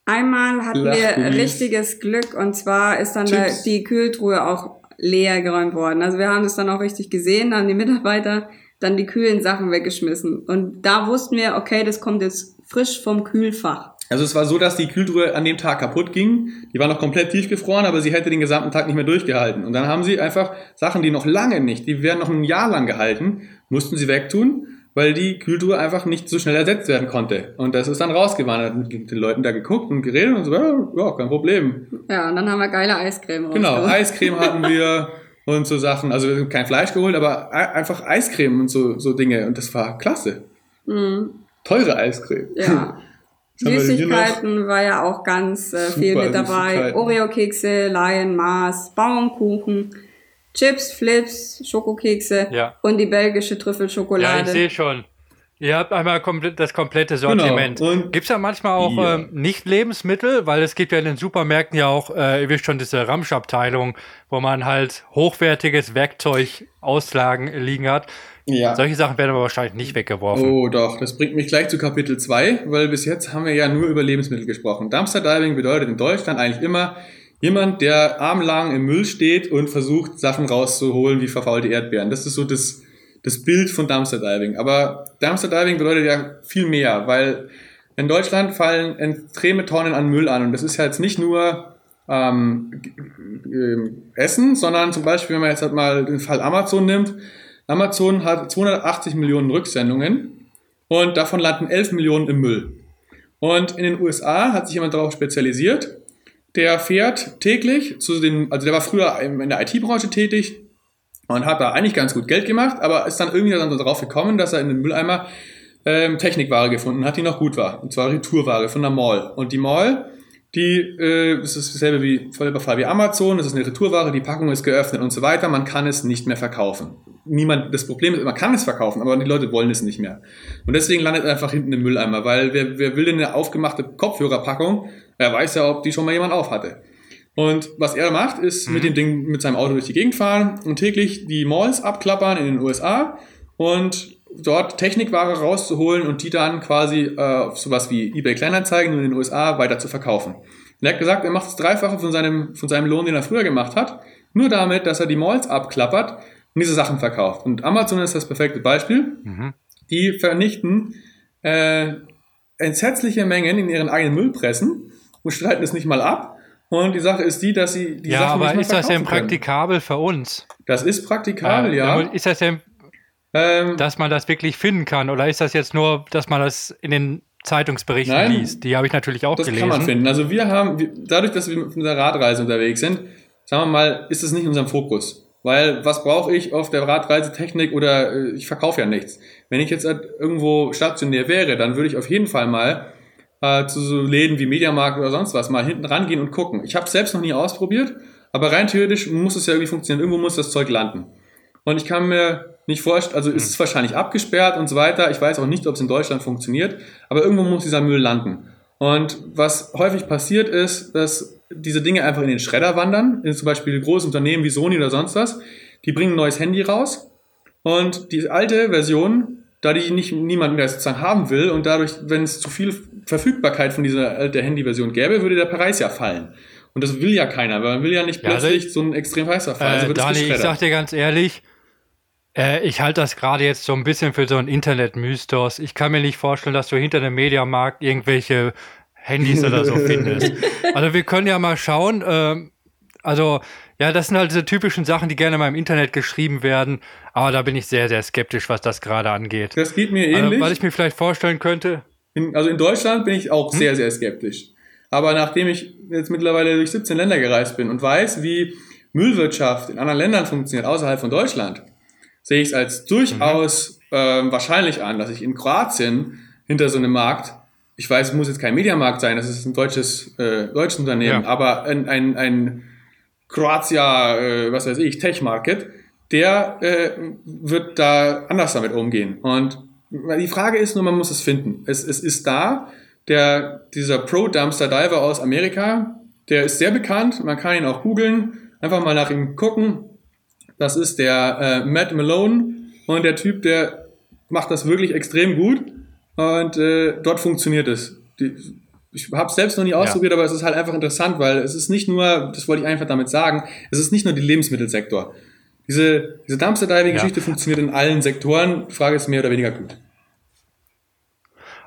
Einmal hatten wir richtiges Glück und zwar ist dann Chips. die Kühltruhe auch leer geräumt worden. Also wir haben das dann auch richtig gesehen, da haben die Mitarbeiter dann die kühlen Sachen weggeschmissen. Und da wussten wir, okay, das kommt jetzt frisch vom Kühlfach. Also es war so, dass die Kühltruhe an dem Tag kaputt ging. Die war noch komplett tiefgefroren, aber sie hätte den gesamten Tag nicht mehr durchgehalten. Und dann haben sie einfach Sachen, die noch lange nicht, die werden noch ein Jahr lang gehalten, mussten sie wegtun, weil die Kühltruhe einfach nicht so schnell ersetzt werden konnte. Und das ist dann rausgewandert. Mit den Leuten da geguckt und geredet und so, ja, ja kein Problem. Ja, und dann haben wir geile Eiscreme Genau. Eiscreme hatten wir und so Sachen. Also wir haben kein Fleisch geholt, aber ei- einfach Eiscreme und so, so Dinge. Und das war klasse. Teure Eiscreme. Mhm. Ja. Süßigkeiten war ja auch ganz äh, viel mit dabei. Oreo-Kekse, Lion, Mars, Baumkuchen, Chips, Flips, Schokokekse Ja. und die belgische Ja, ich Trüffelschokolade. sehe schon. Ihr habt einmal komplett, das komplette Sortiment. Genau. Und- Gibt es ja manchmal auch Ja. ähm, Nicht-Lebensmittel, weil es gibt ja in den Supermärkten ja auch, äh, ihr wisst schon, diese Ramschabteilung, wo man halt hochwertiges Werkzeug auslagen liegen hat. Ja. Solche Sachen werden aber wahrscheinlich nicht weggeworfen. Oh, doch. Das bringt mich gleich zu Kapitel 2, weil bis jetzt haben wir ja nur über Lebensmittel gesprochen. Dumpster Diving bedeutet in Deutschland eigentlich immer jemand, der armlang im Müll steht und versucht, Sachen rauszuholen wie verfaulte Erdbeeren. Das ist so das, das Bild von Dumpster Diving. Aber Dumpster Diving bedeutet ja viel mehr, weil in Deutschland fallen extreme Tonnen an Müll an. Und das ist ja jetzt nicht nur ähm, ähm, Essen, sondern zum Beispiel, wenn man jetzt halt mal den Fall Amazon nimmt, Amazon hat 280 Millionen Rücksendungen und davon landen 11 Millionen im Müll. Und in den USA hat sich jemand darauf spezialisiert, der fährt täglich zu den, also der war früher in der IT-Branche tätig und hat da eigentlich ganz gut Geld gemacht, aber ist dann irgendwie dann so darauf gekommen, dass er in den Mülleimer ähm, Technikware gefunden hat, die noch gut war. Und zwar Retourware von der Mall. Und die Mall, die äh, ist dasselbe wie selber Fall wie Amazon, das ist eine Retourware, die Packung ist geöffnet und so weiter, man kann es nicht mehr verkaufen. Niemand, das Problem ist, man kann es verkaufen, aber die Leute wollen es nicht mehr. Und deswegen landet es einfach hinten im Mülleimer, weil wer, wer will denn eine aufgemachte Kopfhörerpackung? Er weiß ja, ob die schon mal jemand auf hatte. Und was er macht, ist mit dem Ding mit seinem Auto durch die Gegend fahren und täglich die Malls abklappern in den USA und dort Technikware rauszuholen und die dann quasi äh, auf sowas wie eBay Kleinanzeigen in den USA weiter zu verkaufen. Und er hat gesagt, er macht das Dreifache von seinem, von seinem Lohn, den er früher gemacht hat, nur damit, dass er die Malls abklappert und diese Sachen verkauft. Und Amazon ist das perfekte Beispiel. Mhm. Die vernichten äh, entsetzliche Mengen in ihren eigenen Müllpressen und streiten es nicht mal ab. Und die Sache ist die, dass sie die ja, Sachen aber nicht mal ist das denn verkaufen können. praktikabel für uns? Das ist praktikabel, Äh, ja. Ist das denn, Ähm, dass man das wirklich finden kann? Oder ist das jetzt nur, dass man das in den Zeitungsberichten Nein. liest? Die habe ich natürlich auch Das gelesen. kann man finden. Also wir haben, dadurch, dass wir mit unserer Radreise unterwegs sind, sagen wir mal, ist es nicht in unserem Fokus. Weil was brauche ich auf der Radreise Technik oder äh, ich verkaufe ja nichts. Wenn ich jetzt irgendwo stationär wäre, dann würde ich auf jeden Fall mal äh, zu so Läden wie Mediamarkt oder sonst was mal hinten rangehen und gucken. Ich habe es selbst noch nie ausprobiert, aber rein theoretisch muss es ja irgendwie funktionieren. Irgendwo muss das Zeug landen. Und ich kann mir nicht vorstellen, also ist es wahrscheinlich abgesperrt und so weiter. Ich weiß auch nicht, ob es in Deutschland funktioniert, aber irgendwo muss dieser Müll landen. Und was häufig passiert ist, dass diese Dinge einfach in den Schredder wandern, in zum Beispiel große Unternehmen wie Sony oder sonst was, die bringen ein neues Handy raus und die alte Version, da die nicht niemand mehr sozusagen haben will und dadurch, wenn es zu viel Verfügbarkeit von dieser alten Handyversion gäbe, würde der Preis ja fallen. Und das will ja keiner, weil man will ja nicht Ja, also plötzlich so einen extremen Preisverfall. Also Äh, es Dani, ich sag dir ganz ehrlich, äh, ich halte das gerade jetzt so ein bisschen für so ein Internet-Mythos. Ich kann mir nicht vorstellen, dass du hinter dem Mediamarkt irgendwelche Handys oder so findest. Also wir können ja mal schauen. ähm, also ja, das sind halt diese typischen Sachen, die gerne mal im Internet geschrieben werden. Aber da bin ich sehr, sehr skeptisch, was das gerade angeht. Das geht mir Also, ähnlich. weil ich mir vielleicht vorstellen könnte, In, also in Deutschland bin ich auch Hm? sehr, sehr skeptisch. Aber nachdem ich jetzt mittlerweile durch 17 Länder gereist bin und weiß, wie Müllwirtschaft in anderen Ländern funktioniert, außerhalb von Deutschland, sehe ich es als durchaus Mhm. ähm, wahrscheinlich an, dass ich in Kroatien hinter so einem Markt, ich weiß, es muss jetzt kein Mediamarkt sein, das ist ein deutsches, äh, deutsches Unternehmen, Ja. aber ein, ein, ein Kroatia, äh, was weiß ich, Tech Market, der äh, wird da anders damit umgehen. Und die Frage ist nur, man muss es finden. Es, es ist da, der, dieser Pro-Dumpster Diver aus Amerika, der ist sehr bekannt, man kann ihn auch googeln, einfach mal nach ihm gucken. Das ist der äh, Matt Malone und der Typ, der macht das wirklich extrem gut und äh, dort funktioniert es. Die, ich habe es selbst noch nie ausprobiert, aber es ist halt einfach interessant, weil es ist nicht nur, das wollte ich einfach damit sagen, es ist nicht nur der Lebensmittelsektor. Diese, diese Dumpster-Diving-Geschichte Ja. funktioniert in allen Sektoren. Die Frage ist mehr oder weniger gut.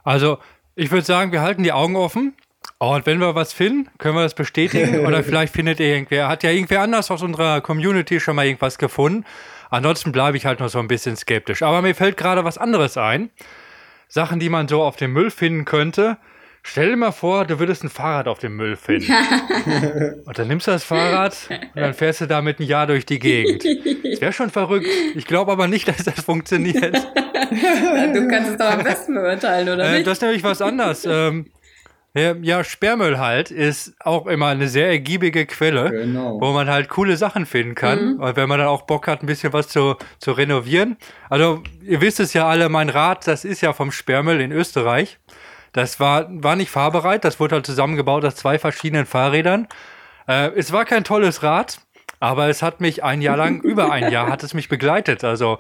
Also, ich würde sagen, wir halten die Augen offen. Und wenn wir was finden, können wir das bestätigen. Oder vielleicht findet ihr irgendwer, hat ja irgendwer anders aus unserer Community schon mal irgendwas gefunden. Ansonsten bleibe ich halt noch so ein bisschen skeptisch. Aber mir fällt gerade was anderes ein. Sachen, die man so auf dem Müll finden könnte. Stell dir mal vor, du würdest ein Fahrrad auf dem Müll finden. und dann nimmst du das Fahrrad und dann fährst du damit ein Jahr durch die Gegend. Das wäre schon verrückt. Ich glaube aber nicht, dass das funktioniert. Du kannst es doch am besten beurteilen, oder Äh, nicht? das ist nämlich was anderes. ähm, ja, Sperrmüll halt ist auch immer eine sehr ergiebige Quelle, Genau. wo man halt coole Sachen finden kann. Und wenn man dann auch Bock hat, ein bisschen was zu, zu renovieren. Also, ihr wisst es ja alle, mein Rad, das ist ja vom Sperrmüll in Österreich. Das war, war nicht fahrbereit, das wurde halt zusammengebaut aus zwei verschiedenen Fahrrädern. Äh, es war kein tolles Rad, aber es hat mich ein Jahr lang, über ein Jahr hat es mich begleitet. Also,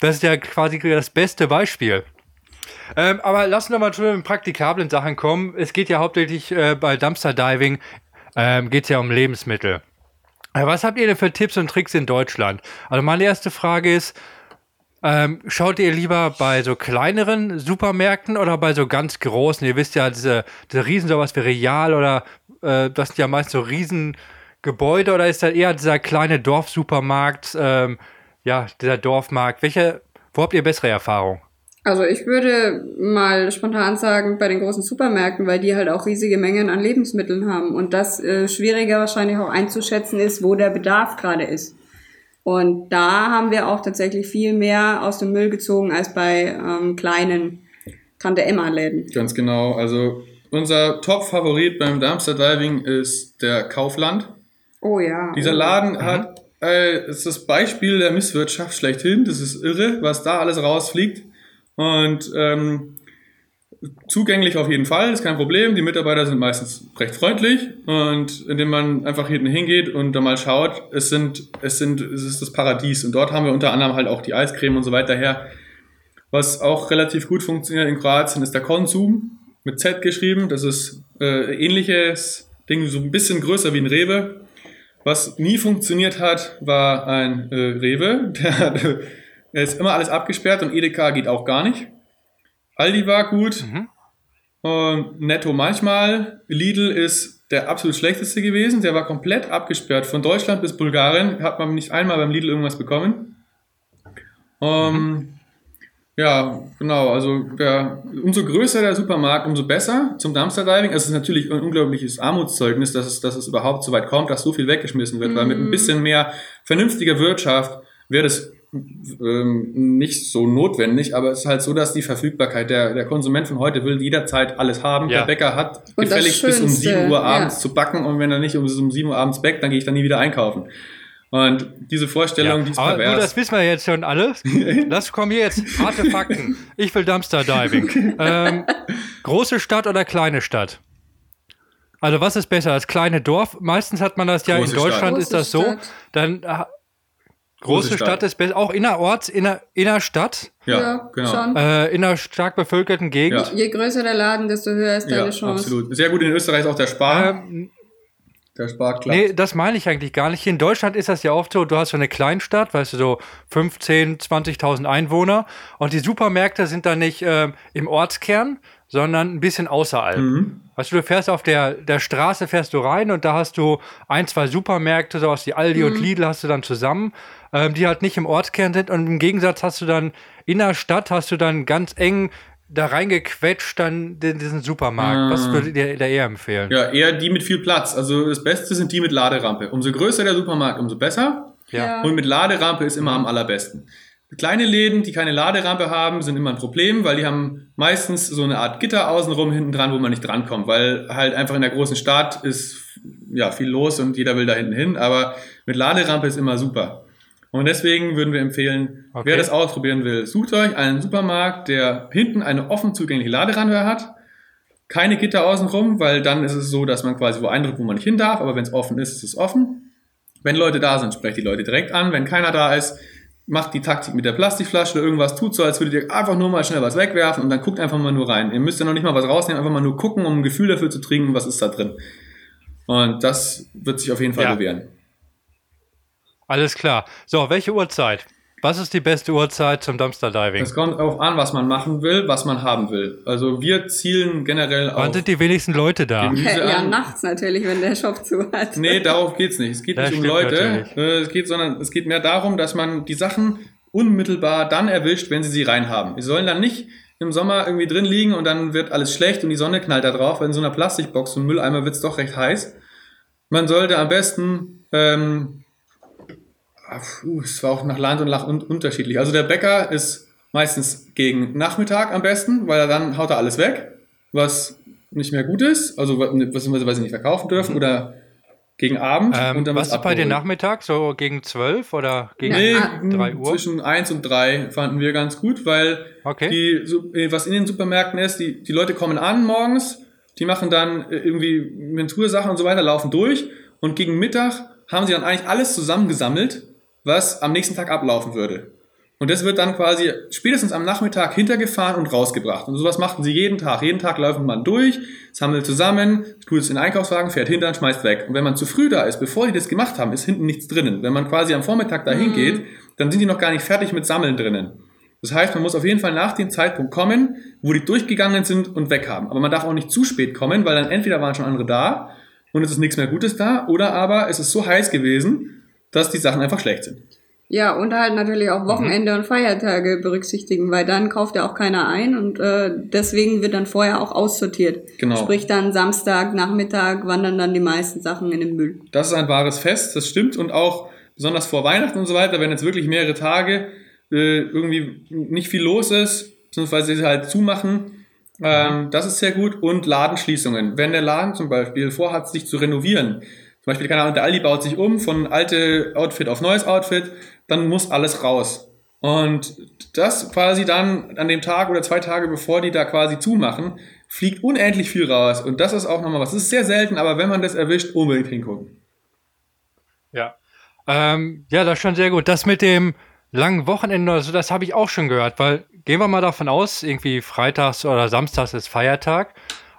das ist ja quasi das beste Beispiel. Ähm, aber lassen wir mal zu den praktikablen Sachen kommen. Es geht ja hauptsächlich äh, bei Dumpster Diving ähm, geht ja um Lebensmittel. Äh, was habt ihr denn für Tipps und Tricks in Deutschland? Also meine erste Frage ist, ähm, schaut ihr lieber bei so kleineren Supermärkten oder bei so ganz großen? Ihr wisst ja, diese, diese Riesen, sowas wie Real oder äh, das sind ja meist so Riesengebäude oder ist das eher dieser kleine Dorfsupermarkt, ähm, ja, dieser Dorfmarkt? Welche, wo habt ihr bessere Erfahrung? Also ich würde mal spontan sagen, bei den großen Supermärkten, weil die halt auch riesige Mengen an Lebensmitteln haben und das äh, schwieriger wahrscheinlich auch einzuschätzen ist, wo der Bedarf gerade ist. Und da haben wir auch tatsächlich viel mehr aus dem Müll gezogen als bei ähm, kleinen Tante-Emma-Läden. Ganz genau. Also unser Top-Favorit beim Dumpster Diving ist der Kaufland. Oh ja. Dieser Laden hat äh, ist das Beispiel der Misswirtschaft schlechthin. Das ist irre, was da alles rausfliegt. Und ähm, zugänglich auf jeden Fall, ist kein Problem. Die Mitarbeiter sind meistens recht freundlich und indem man einfach hinten hingeht und da mal schaut, es sind, es sind, es ist das Paradies. Und dort haben wir unter anderem halt auch die Eiscreme und so weiter her. Was auch relativ gut funktioniert in Kroatien ist der Konsum mit Z geschrieben. Das ist äh, ähnliches Ding so ein bisschen größer wie ein Rewe. Was nie funktioniert hat, war ein äh, Rewe. Der, hat, der ist immer alles abgesperrt und Edeka geht auch gar nicht. Aldi war gut. Mhm. Und Netto manchmal. Lidl ist der absolut schlechteste gewesen. Der war komplett abgesperrt. Von Deutschland bis Bulgarien hat man nicht einmal beim Lidl irgendwas bekommen. Ähm, Ja, genau. Also der, umso größer der Supermarkt, umso besser zum Dumpster Diving. Also es ist natürlich ein unglaubliches Armutszeugnis, dass es, dass es überhaupt so weit kommt, dass so viel weggeschmissen wird. Weil mit ein bisschen mehr vernünftiger Wirtschaft wäre das ähm, nicht so notwendig, aber es ist halt so, dass die Verfügbarkeit, der, der Konsument von heute will jederzeit alles haben. Ja. Der Bäcker hat Und gefälligst bis um Schönste, 7 Uhr abends ja. zu backen und wenn er nicht um, um 7 Uhr abends backt, dann gehe ich dann nie wieder einkaufen. Und diese Vorstellung, die ist Aber du, pervers. das wissen wir jetzt schon alles. Das kommen hier jetzt harte Fakten. Ich will Dumpster Diving. Ähm, große Stadt oder kleine Stadt? Also was ist besser? Das kleine Dorf? Meistens hat man das ja Große in Deutschland Stadt. ist das so. Dann große, Große Stadt. Stadt. ist besser. Auch innerorts, inner, Innerstadt, ja, genau. schon. äh, in einer stark bevölkerten Gegend. Ja. Je größer der Laden, desto höher ist Ja, deine Chance. absolut. Sehr gut in Österreich ist auch der Spar. Ähm, der Spar klappt. Nee, das meine ich eigentlich gar nicht. Hier in Deutschland ist das ja oft so, du hast so eine Kleinstadt, weißt du, so 15, 20.000 Einwohner und die Supermärkte sind dann nicht ähm, im Ortskern, sondern ein bisschen außerhalb. Mhm. Weißt du, du fährst auf der, der Straße, fährst du rein und da hast du ein, zwei Supermärkte, so aus wie Aldi und Lidl hast du dann zusammen, ähm, die halt nicht im Ortskern sind und im Gegensatz hast du dann in der Stadt, hast du dann ganz eng da reingequetscht dann den, diesen Supermarkt. Was würdet ihr da eher empfehlen? Ja, eher die mit viel Platz. Also das Beste sind die mit Laderampe. Umso größer der Supermarkt, umso besser. Ja. Und mit Laderampe ist immer am allerbesten. Kleine Läden, die keine Laderampe haben, sind immer ein Problem, weil die haben meistens so eine Art Gitter außenrum hinten dran, wo man nicht drankommt, weil halt einfach in der großen Stadt ist ja viel los und jeder will da hinten hin, aber mit Laderampe ist immer super. Und deswegen würden wir empfehlen, Okay. wer das ausprobieren will, sucht euch einen Supermarkt, der hinten eine offen zugängliche Laderampe hat, keine Gitter außenrum, weil dann ist es so, dass man quasi wo eindrückt, wo man nicht hin darf, aber wenn es offen ist, ist es offen. Wenn Leute da sind, sprecht die Leute direkt an. Wenn keiner da ist, macht die Taktik mit der Plastikflasche oder irgendwas, tut so, als würdet ihr einfach nur mal schnell was wegwerfen und dann guckt einfach mal nur rein. Ihr müsst ja noch nicht mal was rausnehmen, einfach mal nur gucken, um ein Gefühl dafür zu trinken, was ist da drin. Und das wird sich auf jeden Fall Ja. bewähren. Alles klar. So, welche Uhrzeit? Was ist die beste Uhrzeit zum Dumpster Diving? Es kommt auch an, was man machen will, was man haben will. Also wir zielen generell Wann auf sind die wenigsten Leute da? Gemüse Ja, an. nachts natürlich, wenn der Shop zu hat. Nee, darauf geht's nicht. Es geht Das nicht um Leute, natürlich. äh, es geht, sondern es geht mehr darum, dass man die Sachen unmittelbar dann erwischt, wenn sie sie reinhaben. Die sollen dann nicht im Sommer irgendwie drin liegen und dann wird alles schlecht und die Sonne knallt da drauf, weil in so einer Plastikbox und Mülleimer wird's doch recht heiß. Man sollte am besten, ähm, puh, es war auch nach Land und Lach un unterschiedlich. Also der Bäcker ist meistens gegen Nachmittag am besten, weil er dann haut er alles weg, was nicht mehr gut ist, also was, was sie nicht verkaufen dürfen oder gegen Abend. Ähm, und dann was ist bei dir. Nachmittag? So gegen 12 oder gegen Nee, Ah, mh, 3 Uhr? zwischen 1 und 3 fanden wir ganz gut, weil Okay. die, äh, was in den Supermärkten ist, die, die Leute kommen an morgens, die machen dann äh, irgendwie Inventursachen und so weiter, laufen durch und gegen Mittag haben sie dann eigentlich alles zusammengesammelt, was am nächsten Tag ablaufen würde. Und das wird dann quasi spätestens am Nachmittag hintergefahren und rausgebracht. Und sowas machten sie jeden Tag. Jeden Tag läuft man durch, sammelt zusammen, tut es in den Einkaufswagen, fährt hinter und schmeißt weg. Und wenn man zu früh da ist, bevor die das gemacht haben, ist hinten nichts drinnen. Wenn man quasi am Vormittag dahin geht, dann sind die noch gar nicht fertig mit Sammeln drinnen. Das heißt, man muss auf jeden Fall nach dem Zeitpunkt kommen, wo die durchgegangen sind und weg haben. Aber man darf auch nicht zu spät kommen, weil dann entweder waren schon andere da und es ist nichts mehr Gutes da, oder aber es ist so heiß gewesen, dass die Sachen einfach schlecht sind. Ja, und halt natürlich auch Wochenende und Feiertage berücksichtigen, weil dann kauft ja auch keiner ein und äh, deswegen wird dann vorher auch aussortiert. Genau. Sprich dann Samstag, Nachmittag wandern dann die meisten Sachen in den Müll. Das ist ein wahres Fest, das stimmt. Und auch besonders vor Weihnachten und so weiter, wenn jetzt wirklich mehrere Tage äh, irgendwie nicht viel los ist, beziehungsweise sie halt zumachen, ähm, das ist sehr gut. Und Ladenschließungen. Wenn der Laden zum Beispiel vorhat, sich zu renovieren, zum Beispiel, keine Ahnung, der Aldi baut sich um von alte Outfit auf neues Outfit, dann muss alles raus. Und das quasi dann an dem Tag oder zwei Tage bevor die da quasi zumachen, fliegt unendlich viel raus. Und das ist auch nochmal was. Das ist sehr selten, aber wenn man das erwischt, unbedingt hingucken. Ja. Ähm, ja, das ist schon sehr gut. Das mit dem langen Wochenende, also das habe ich auch schon gehört, weil gehen wir mal davon aus, irgendwie freitags oder samstags ist Feiertag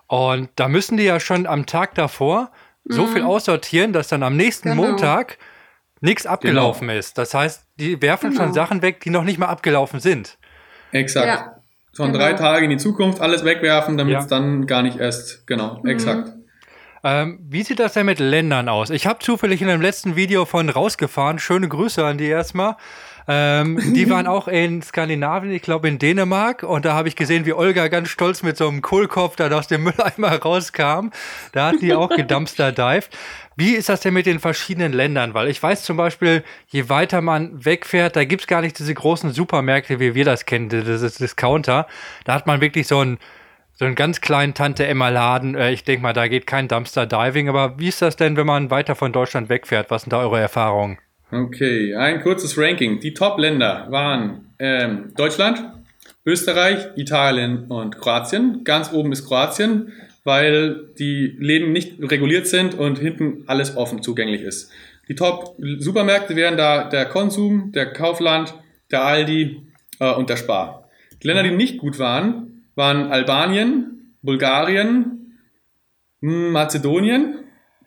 und da müssen die ja schon am Tag davor so viel aussortieren, dass dann am nächsten Genau. Montag nichts abgelaufen ist. Das heißt, die werfen schon Genau. Sachen weg, die noch nicht mal abgelaufen sind. Exakt. Ja. Von Genau. drei Tagen in die Zukunft alles wegwerfen, damit Ja. es dann gar nicht erst, genau, Mhm. exakt. Ähm, wie sieht das denn mit Ländern aus? Ich habe zufällig in dem letzten Video von rausgefahren. Schöne Grüße an die erstmal. Ähm, die waren auch in Skandinavien, ich glaube in Dänemark. Und da habe ich gesehen, wie Olga ganz stolz mit so einem Kohlkopf da aus dem Mülleimer rauskam. Da hat die auch gedumpster-dived. Wie ist das denn mit den verschiedenen Ländern? Weil ich weiß zum Beispiel, je weiter man wegfährt, da gibt's gar nicht diese großen Supermärkte, wie wir das kennen, dieses Discounter. Da hat man wirklich so einen, so einen ganz kleinen Tante-Emma-Laden. Äh, ich denke mal, da geht kein Dumpster-Diving. Aber wie ist das denn, wenn man weiter von Deutschland wegfährt? Was sind da eure Erfahrungen? Okay, ein kurzes Ranking. Die Top-Länder waren ähm, Deutschland, Österreich, Italien und Kroatien. Ganz oben ist Kroatien, weil die Läden nicht reguliert sind und hinten alles offen zugänglich ist. Die Top-Supermärkte wären da der Konsum, der Kaufland, der Aldi äh, und der Spar. Die Länder, die nicht gut waren, waren Albanien, Bulgarien, Mazedonien,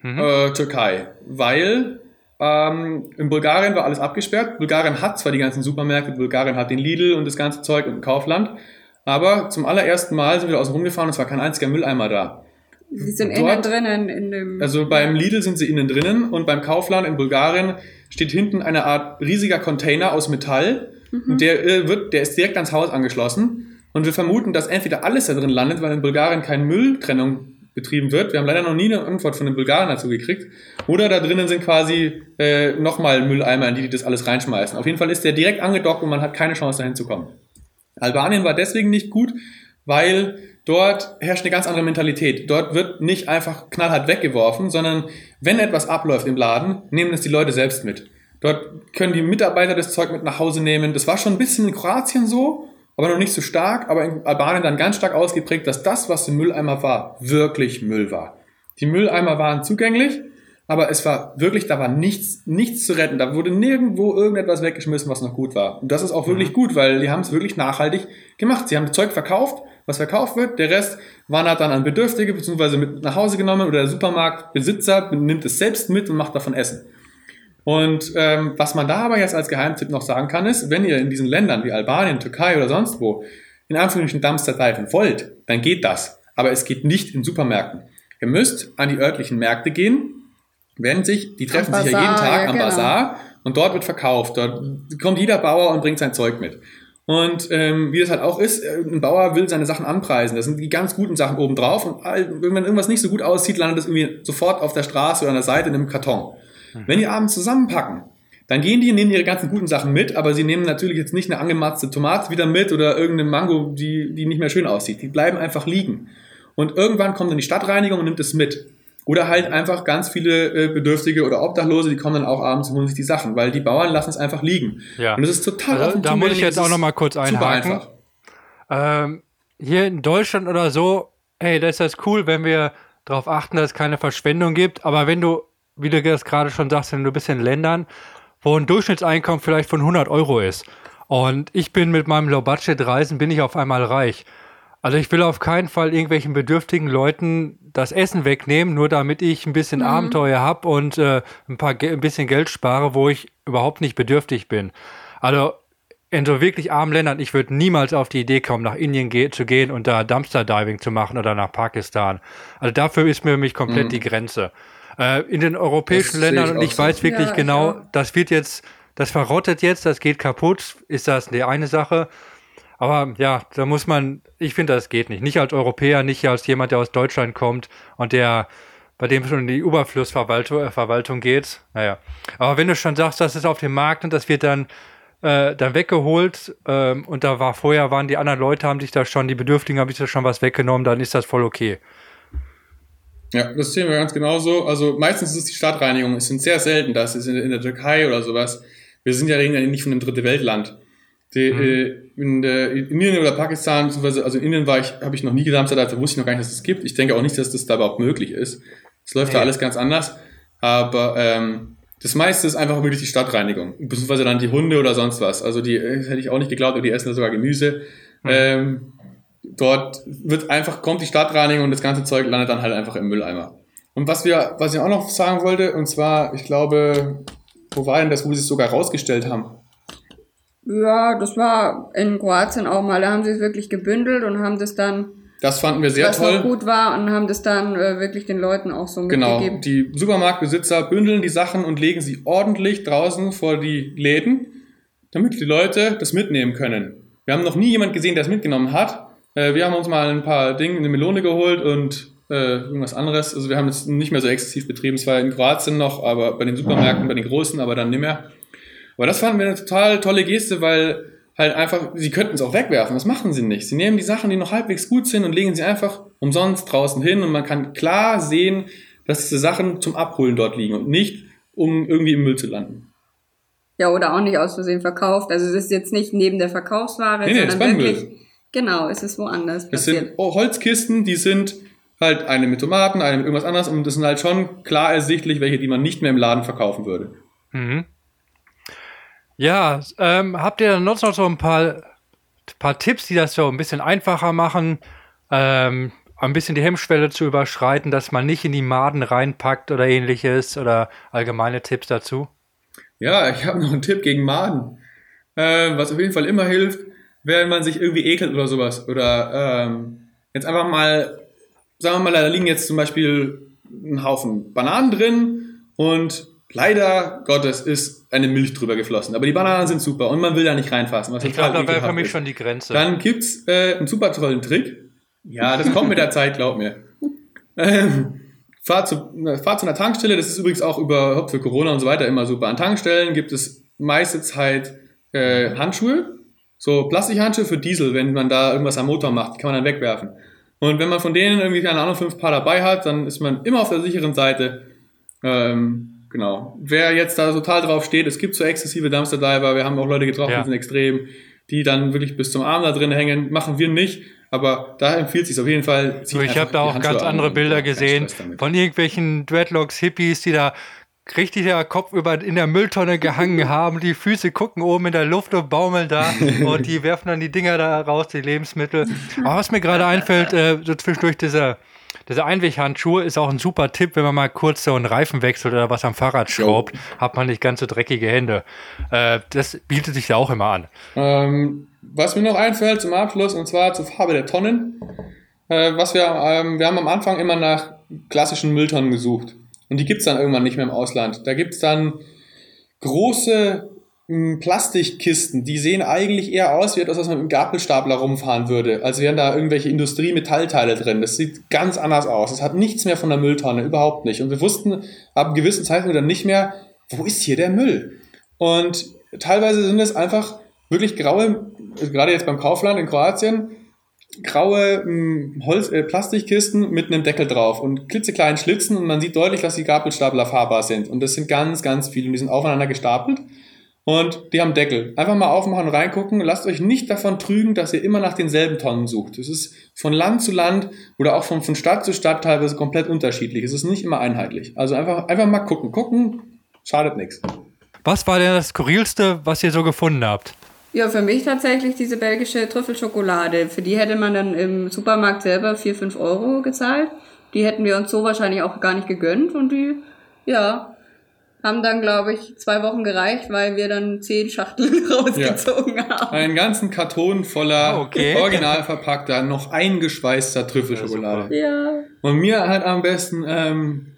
äh, Türkei, weil ähm, in Bulgarien war alles abgesperrt. Bulgarien hat zwar die ganzen Supermärkte, Bulgarien hat den Lidl und das ganze Zeug und ein Kaufland, aber zum allerersten Mal sind wir außen rumgefahren und es war kein einziger Mülleimer da. Sie sind Dort- innen drinnen in dem. Also beim Lidl sind sie innen drinnen und beim Kaufland in Bulgarien steht hinten eine Art riesiger Container aus Metall und der äh, wird, der ist direkt ans Haus angeschlossen und wir vermuten, dass entweder alles da drin landet, weil in Bulgarien keine Mülltrennung betrieben wird. Wir haben leider noch nie eine Antwort von den Bulgaren dazu gekriegt. Oder da drinnen sind quasi äh, nochmal Mülleimer, in die die das alles reinschmeißen. Auf jeden Fall ist der direkt angedockt und man hat keine Chance dahin zu kommen. Albanien war deswegen nicht gut, weil dort herrscht eine ganz andere Mentalität. Dort wird nicht einfach knallhart weggeworfen, sondern wenn etwas abläuft im Laden, nehmen es die Leute selbst mit. Dort können die Mitarbeiter das Zeug mit nach Hause nehmen. Das war schon ein bisschen in Kroatien so, aber noch nicht so stark, aber in Albanien dann ganz stark ausgeprägt, dass das, was im Mülleimer war, wirklich Müll war. Die Mülleimer waren zugänglich, aber es war wirklich, da war nichts, nichts zu retten. Da wurde nirgendwo irgendetwas weggeschmissen, was noch gut war. Und das ist auch wirklich gut, weil die haben es wirklich nachhaltig gemacht. Sie haben das Zeug verkauft, was verkauft wird. Der Rest wandert dann an Bedürftige, beziehungsweise mit nach Hause genommen oder der Supermarktbesitzer nimmt es selbst mit und macht davon Essen. Und ähm, was man da aber jetzt als Geheimtipp noch sagen kann, ist, wenn ihr in diesen Ländern wie Albanien, Türkei oder sonst wo in Anführungsstrichen Dumpster-Diven wollt, dann geht das. Aber es geht nicht in Supermärkten. Ihr müsst an die örtlichen Märkte gehen, wenn sich, die treffen sich ja jeden Tag ja, am genau. Bazar und dort wird verkauft. Dort kommt jeder Bauer und bringt sein Zeug mit. Und ähm, wie das halt auch ist, äh, ein Bauer will seine Sachen anpreisen. Das sind die ganz guten Sachen oben drauf und all- wenn irgendwas nicht so gut aussieht, landet das irgendwie sofort auf der Straße oder an der Seite in einem Karton. Wenn die abends zusammenpacken, dann gehen die, nehmen ihre ganzen guten Sachen mit, aber sie nehmen natürlich jetzt nicht eine angematzte Tomate wieder mit oder irgendeine Mango, die, die nicht mehr schön aussieht. Die bleiben einfach liegen. Und irgendwann kommt dann die Stadtreinigung und nimmt es mit. Oder halt einfach ganz viele äh, Bedürftige oder Obdachlose, die kommen dann auch abends und holen sich die Sachen, weil die Bauern lassen es einfach liegen. Ja. Und das ist total Also, da muss ich jetzt auch ist noch mal kurz Super einhaken. einfach. Ähm, hier in Deutschland oder so, hey, das ist das cool, wenn wir darauf achten, dass es keine Verschwendung gibt. Aber wenn du, wie du das gerade schon sagst, wenn du bist in Ländern, wo ein Durchschnittseinkommen vielleicht von 100 Euro ist und ich bin mit meinem Low-Budget-Reisen, bin ich auf einmal reich. Also ich will auf keinen Fall irgendwelchen bedürftigen Leuten das Essen wegnehmen, nur damit ich ein bisschen Abenteuer habe und äh, ein, paar ein bisschen Geld spare, wo ich überhaupt nicht bedürftig bin. Also in so wirklich armen Ländern, ich würde niemals auf die Idee kommen, nach Indien ge zu gehen und da Dumpster-Diving zu machen oder nach Pakistan. Also dafür ist mir mich komplett die Grenze. Äh, in den europäischen Das Ländern, ich und ich so. weiß wirklich Ja, ich genau, auch. das wird jetzt, das verrottet jetzt, das geht kaputt, ist das die eine Sache. Aber ja, da muss man, ich finde, das geht nicht. Nicht als Europäer, nicht als jemand, der aus Deutschland kommt und der, bei dem schon die Überflussverwaltung äh, Verwaltung geht. Naja. Aber wenn du schon sagst, das ist auf dem Markt und das wird dann, äh, dann weggeholt ähm, und da war vorher waren die anderen Leute, haben sich da schon, die Bedürftigen haben sich da schon was weggenommen, dann ist das voll okay. Ja, das sehen wir ganz genauso. Also meistens ist es die Stadtreinigung. Es sind sehr selten, das ist in, in der Türkei oder sowas. Wir sind ja ja nicht von einem dritte Weltland. Die, äh, in, der, in Indien oder Pakistan, beziehungsweise, also in Indien war ich, habe ich noch nie gedampft, da wusste ich noch gar nicht, dass es gibt. Ich denke auch nicht, dass das da überhaupt möglich ist. Es läuft da Nee. alles ganz anders. Aber ähm, das meiste ist einfach wirklich die Stadtreinigung. Beziehungsweise dann die Hunde oder sonst was. Also die äh, hätte ich auch nicht geglaubt, aber die essen da sogar Gemüse. Ähm, dort wird einfach, kommt die Stadtreinigung und das ganze Zeug landet dann halt einfach im Mülleimer. Und was wir, was ich auch noch sagen wollte, und zwar, ich glaube, wo war denn das, wo sie es sogar rausgestellt haben? Ja, das war in Kroatien auch mal. Da haben sie es wirklich gebündelt und haben das dann, Das fanden wir sehr was toll. noch gut war, und haben das dann äh, wirklich den Leuten auch so Genau, mitgegeben. die Supermarktbesitzer bündeln die Sachen und legen sie ordentlich draußen vor die Läden, damit die Leute das mitnehmen können. Wir haben noch nie jemand gesehen, der es mitgenommen hat. Äh, Wir haben uns mal ein paar Dinge, eine Melone geholt und äh, irgendwas anderes. Also wir haben es nicht mehr so exzessiv betrieben. Es war in Kroatien noch, aber bei den Supermärkten, bei den großen, aber dann nicht mehr. Aber das fanden wir eine total tolle Geste, weil halt einfach, sie könnten es auch wegwerfen. Das machen sie nicht. Sie nehmen die Sachen, die noch halbwegs gut sind und legen sie einfach umsonst draußen hin und man kann klar sehen, dass diese Sachen zum Abholen dort liegen und nicht, um irgendwie im Müll zu landen. Ja, oder auch nicht aus Versehen verkauft. Also es ist jetzt nicht neben der Verkaufsware, Nee, nee, sondern wirklich, genau, es ist woanders Das passiert. sind Holzkisten, die sind halt eine mit Tomaten, eine mit irgendwas anderes und das sind halt schon klar ersichtlich, welche, die man nicht mehr im Laden verkaufen würde. Mhm. Ja, ähm, habt ihr dann noch so ein paar, paar Tipps, die das so ein bisschen einfacher machen, ähm, ein bisschen die Hemmschwelle zu überschreiten, dass man nicht in die Maden reinpackt oder ähnliches oder allgemeine Tipps dazu? Ja, ich habe noch einen Tipp gegen Maden. Äh, was auf jeden Fall immer hilft, wenn man sich irgendwie ekelt oder sowas. Oder ähm, jetzt einfach mal, sagen wir mal, da liegen jetzt zum Beispiel ein Haufen Bananen drin und leider Gottes ist eine Milch drüber geflossen. Aber die Bananen sind super und man will da nicht reinfassen. Ich glaube, da wäre für mich ist. schon die Grenze. Dann gibt's äh, einen super tollen Trick. Ja, das kommt mit der Zeit, glaub mir. Ähm, fahr, zu, na, fahr zu einer Tankstelle, das ist übrigens auch überhaupt für Corona und so weiter immer super. An Tankstellen gibt es meiste Zeit äh, Handschuhe, so Plastikhandschuhe für Diesel, wenn man da irgendwas am Motor macht, die kann man dann wegwerfen. Und wenn man von denen irgendwie, keine Ahnung, fünf Paar dabei hat, dann ist man immer auf der sicheren Seite. Ähm, genau. Wer jetzt da total drauf steht, es gibt so exzessive Dumpster Diver, wir haben auch Leute getroffen, Ja. die sind extrem, die dann wirklich bis zum Arm da drin hängen, machen wir nicht, aber da empfiehlt sich auf jeden Fall. So, ich habe da auch ganz an andere Bilder gesehen von irgendwelchen Dreadlocks, Hippies, die da richtig der Kopf über in der Mülltonne gehangen haben, die Füße gucken oben in der Luft und baumeln da und die werfen dann die Dinger da raus, die Lebensmittel. Aber was mir gerade einfällt, äh, so zwischendurch diese, diese Einweghandschuhe ist auch ein super Tipp, wenn man mal kurz so einen Reifen wechselt oder was am Fahrrad schraubt, hat man nicht ganz so dreckige Hände. Äh, das bietet sich ja auch immer an. Ähm, was mir noch einfällt zum Abschluss, und zwar zur Farbe der Tonnen. Äh, was wir, ähm, wir haben am Anfang immer nach klassischen Mülltonnen gesucht. Und die gibt's dann irgendwann nicht mehr im Ausland. Da gibt's dann große mh, Plastikkisten, die sehen eigentlich eher aus, wie etwas, was man mit einem Gabelstapler rumfahren würde. Als wären da irgendwelche Industriemetallteile drin. Das sieht ganz anders aus. Es hat nichts mehr von der Mülltonne, überhaupt nicht. Und wir wussten ab einem gewissen Zeitpunkt dann nicht mehr, wo ist hier der Müll? Und teilweise sind es einfach wirklich graue, also gerade jetzt beim Kaufland in Kroatien, graue mh, Holz, äh, Plastikkisten mit einem Deckel drauf und klitzekleinen Schlitzen und man sieht deutlich, dass die Gabelstapler fahrbar sind. Und das sind ganz, ganz viele und die sind aufeinander gestapelt und die haben Deckel. Einfach mal aufmachen und reingucken. Lasst euch nicht davon trügen, dass ihr immer nach denselben Tonnen sucht. Es ist von Land zu Land oder auch von, von Stadt zu Stadt teilweise komplett unterschiedlich. Es ist nicht immer einheitlich. Also einfach, einfach mal gucken. Gucken schadet nichts. Was war denn das Skurrilste, was ihr so gefunden habt? Ja, für mich tatsächlich diese belgische Trüffelschokolade. Für die hätte man dann im Supermarkt selber 4, 5 Euro gezahlt. Die hätten wir uns so wahrscheinlich auch gar nicht gegönnt und die, ja, haben dann, glaube ich, zwei Wochen gereicht, weil wir dann zehn Schachteln rausgezogen haben. Einen ganzen Karton voller Ah, okay. original verpackter, noch eingeschweißter Trüffelschokolade. Ja. Und mir hat am besten, ähm,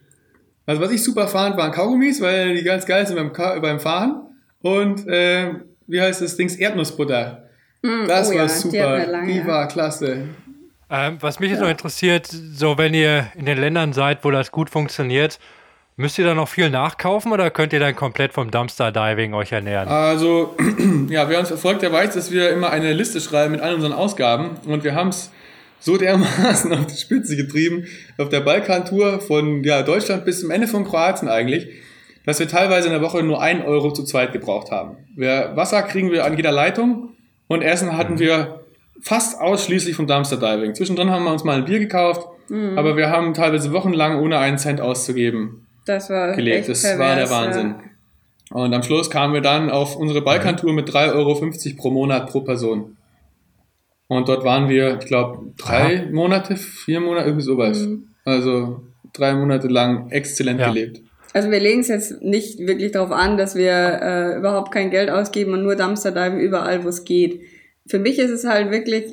also was ich super fand, waren Kaugummis, weil die ganz geil sind beim, Ka beim Fahren. Und ähm, wie heißt das Dings? Erdnussbutter. Das oh war ja, die super. wir lange. Die war klasse. Ähm, was mich jetzt noch interessiert, so wenn ihr in den Ländern seid, wo das gut funktioniert, müsst ihr da noch viel nachkaufen oder könnt ihr dann komplett vom Dumpster Diving euch ernähren? Also, ja, wer uns verfolgt, der weiß, dass wir immer eine Liste schreiben mit all unseren Ausgaben. Und wir haben es so dermaßen auf die Spitze getrieben, auf der Balkantour von ja, Deutschland bis zum Ende von Kroatien eigentlich, dass wir teilweise in der Woche nur einen Euro zu zweit gebraucht haben. Wir, Wasser kriegen wir an jeder Leitung und Essen hatten wir fast ausschließlich vom Dumpster Diving. Zwischendrin haben wir uns mal ein Bier gekauft, aber wir haben teilweise wochenlang ohne einen Cent auszugeben Das war gelebt. Das pervers, war der Wahnsinn. Und am Schluss kamen wir dann auf unsere Balkantour mit 3,50 Euro pro Monat pro Person. Und dort waren wir, ich glaube, drei Monate, vier Monate, irgendwie sowas. Mhm. Also drei Monate lang exzellent Ja. gelebt. Also wir legen es jetzt nicht wirklich darauf an, dass wir äh, überhaupt kein Geld ausgeben und nur Dumpster diven überall, wo es geht. Für mich ist es halt wirklich,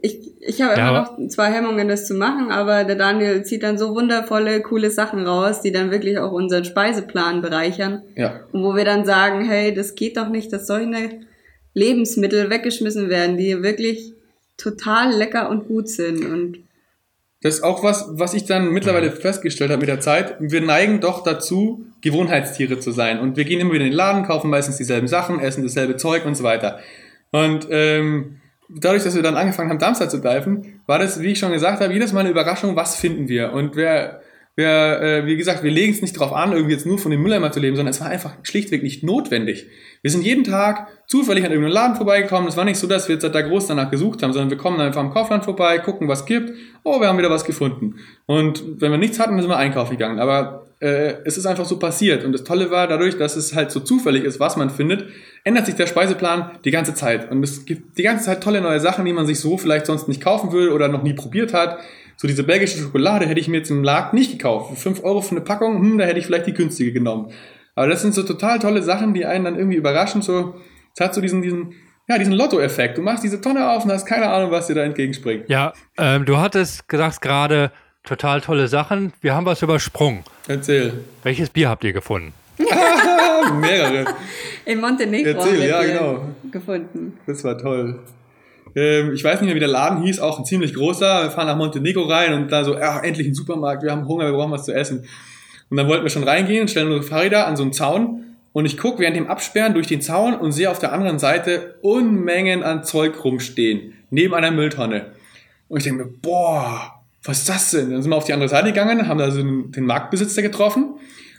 ich, ich habe Ja, immer noch zwei Hemmungen, das zu machen, aber der Daniel zieht dann so wundervolle, coole Sachen raus, die dann wirklich auch unseren Speiseplan bereichern. Ja. Und wo wir dann sagen, hey, das geht doch nicht, dass solche Lebensmittel weggeschmissen werden, die wirklich total lecker und gut sind. Und Das ist auch was, was ich dann mittlerweile festgestellt habe mit der Zeit. Wir neigen doch dazu, Gewohnheitstiere zu sein. Und wir gehen immer wieder in den Laden, kaufen meistens dieselben Sachen, essen dasselbe Zeug und so weiter. Und ähm, dadurch, dass wir dann angefangen haben, Dumpster zu diven, war das, wie ich schon gesagt habe, jedes Mal eine Überraschung, was finden wir. Und wer, wer äh, wie gesagt, wir legen es nicht darauf an, irgendwie jetzt nur von dem Mülleimer zu leben, sondern es war einfach schlichtweg nicht notwendig. Wir sind jeden Tag zufällig an irgendeinem Laden vorbeigekommen. Es war nicht so, dass wir jetzt da groß danach gesucht haben, sondern wir kommen einfach am Kaufland vorbei, gucken, was gibt. Oh, wir haben wieder was gefunden. Und wenn wir nichts hatten, sind wir einkaufen gegangen. Aber äh, es ist einfach so passiert. Und das Tolle war, dadurch, dass es halt so zufällig ist, was man findet, ändert sich der Speiseplan die ganze Zeit. Und es gibt die ganze Zeit tolle neue Sachen, die man sich so vielleicht sonst nicht kaufen will oder noch nie probiert hat. So diese belgische Schokolade hätte ich mir jetzt im Markt nicht gekauft. Für 5 Euro für eine Packung, hm, da hätte ich vielleicht die günstige genommen. Aber das sind so total tolle Sachen, die einen dann irgendwie überraschen. So, es hat so diesen, diesen, ja, diesen Lotto-Effekt. Du machst diese Tonne auf und hast keine Ahnung, was dir da entgegenspringt. Ja, ähm, du hattest gesagt gerade total tolle Sachen. Wir haben was übersprungen. Erzähl. Welches Bier habt ihr gefunden? Mehrere. in Montenegro Erzähl, haben wir ja, genau. gefunden. Das war toll. Ähm, ich weiß nicht mehr, wie der Laden hieß, auch ein ziemlich großer. Wir fahren nach Montenegro rein und da so, ja, endlich ein Supermarkt, wir haben Hunger, wir brauchen was zu essen. Und dann wollten wir schon reingehen, stellen unsere Fahrräder an so einen Zaun und ich gucke während dem Absperren durch den Zaun und sehe auf der anderen Seite Unmengen an Zeug rumstehen, neben einer Mülltonne. Und ich denke mir, boah, was ist das denn? Dann sind wir auf die andere Seite gegangen, haben da so den Marktbesitzer getroffen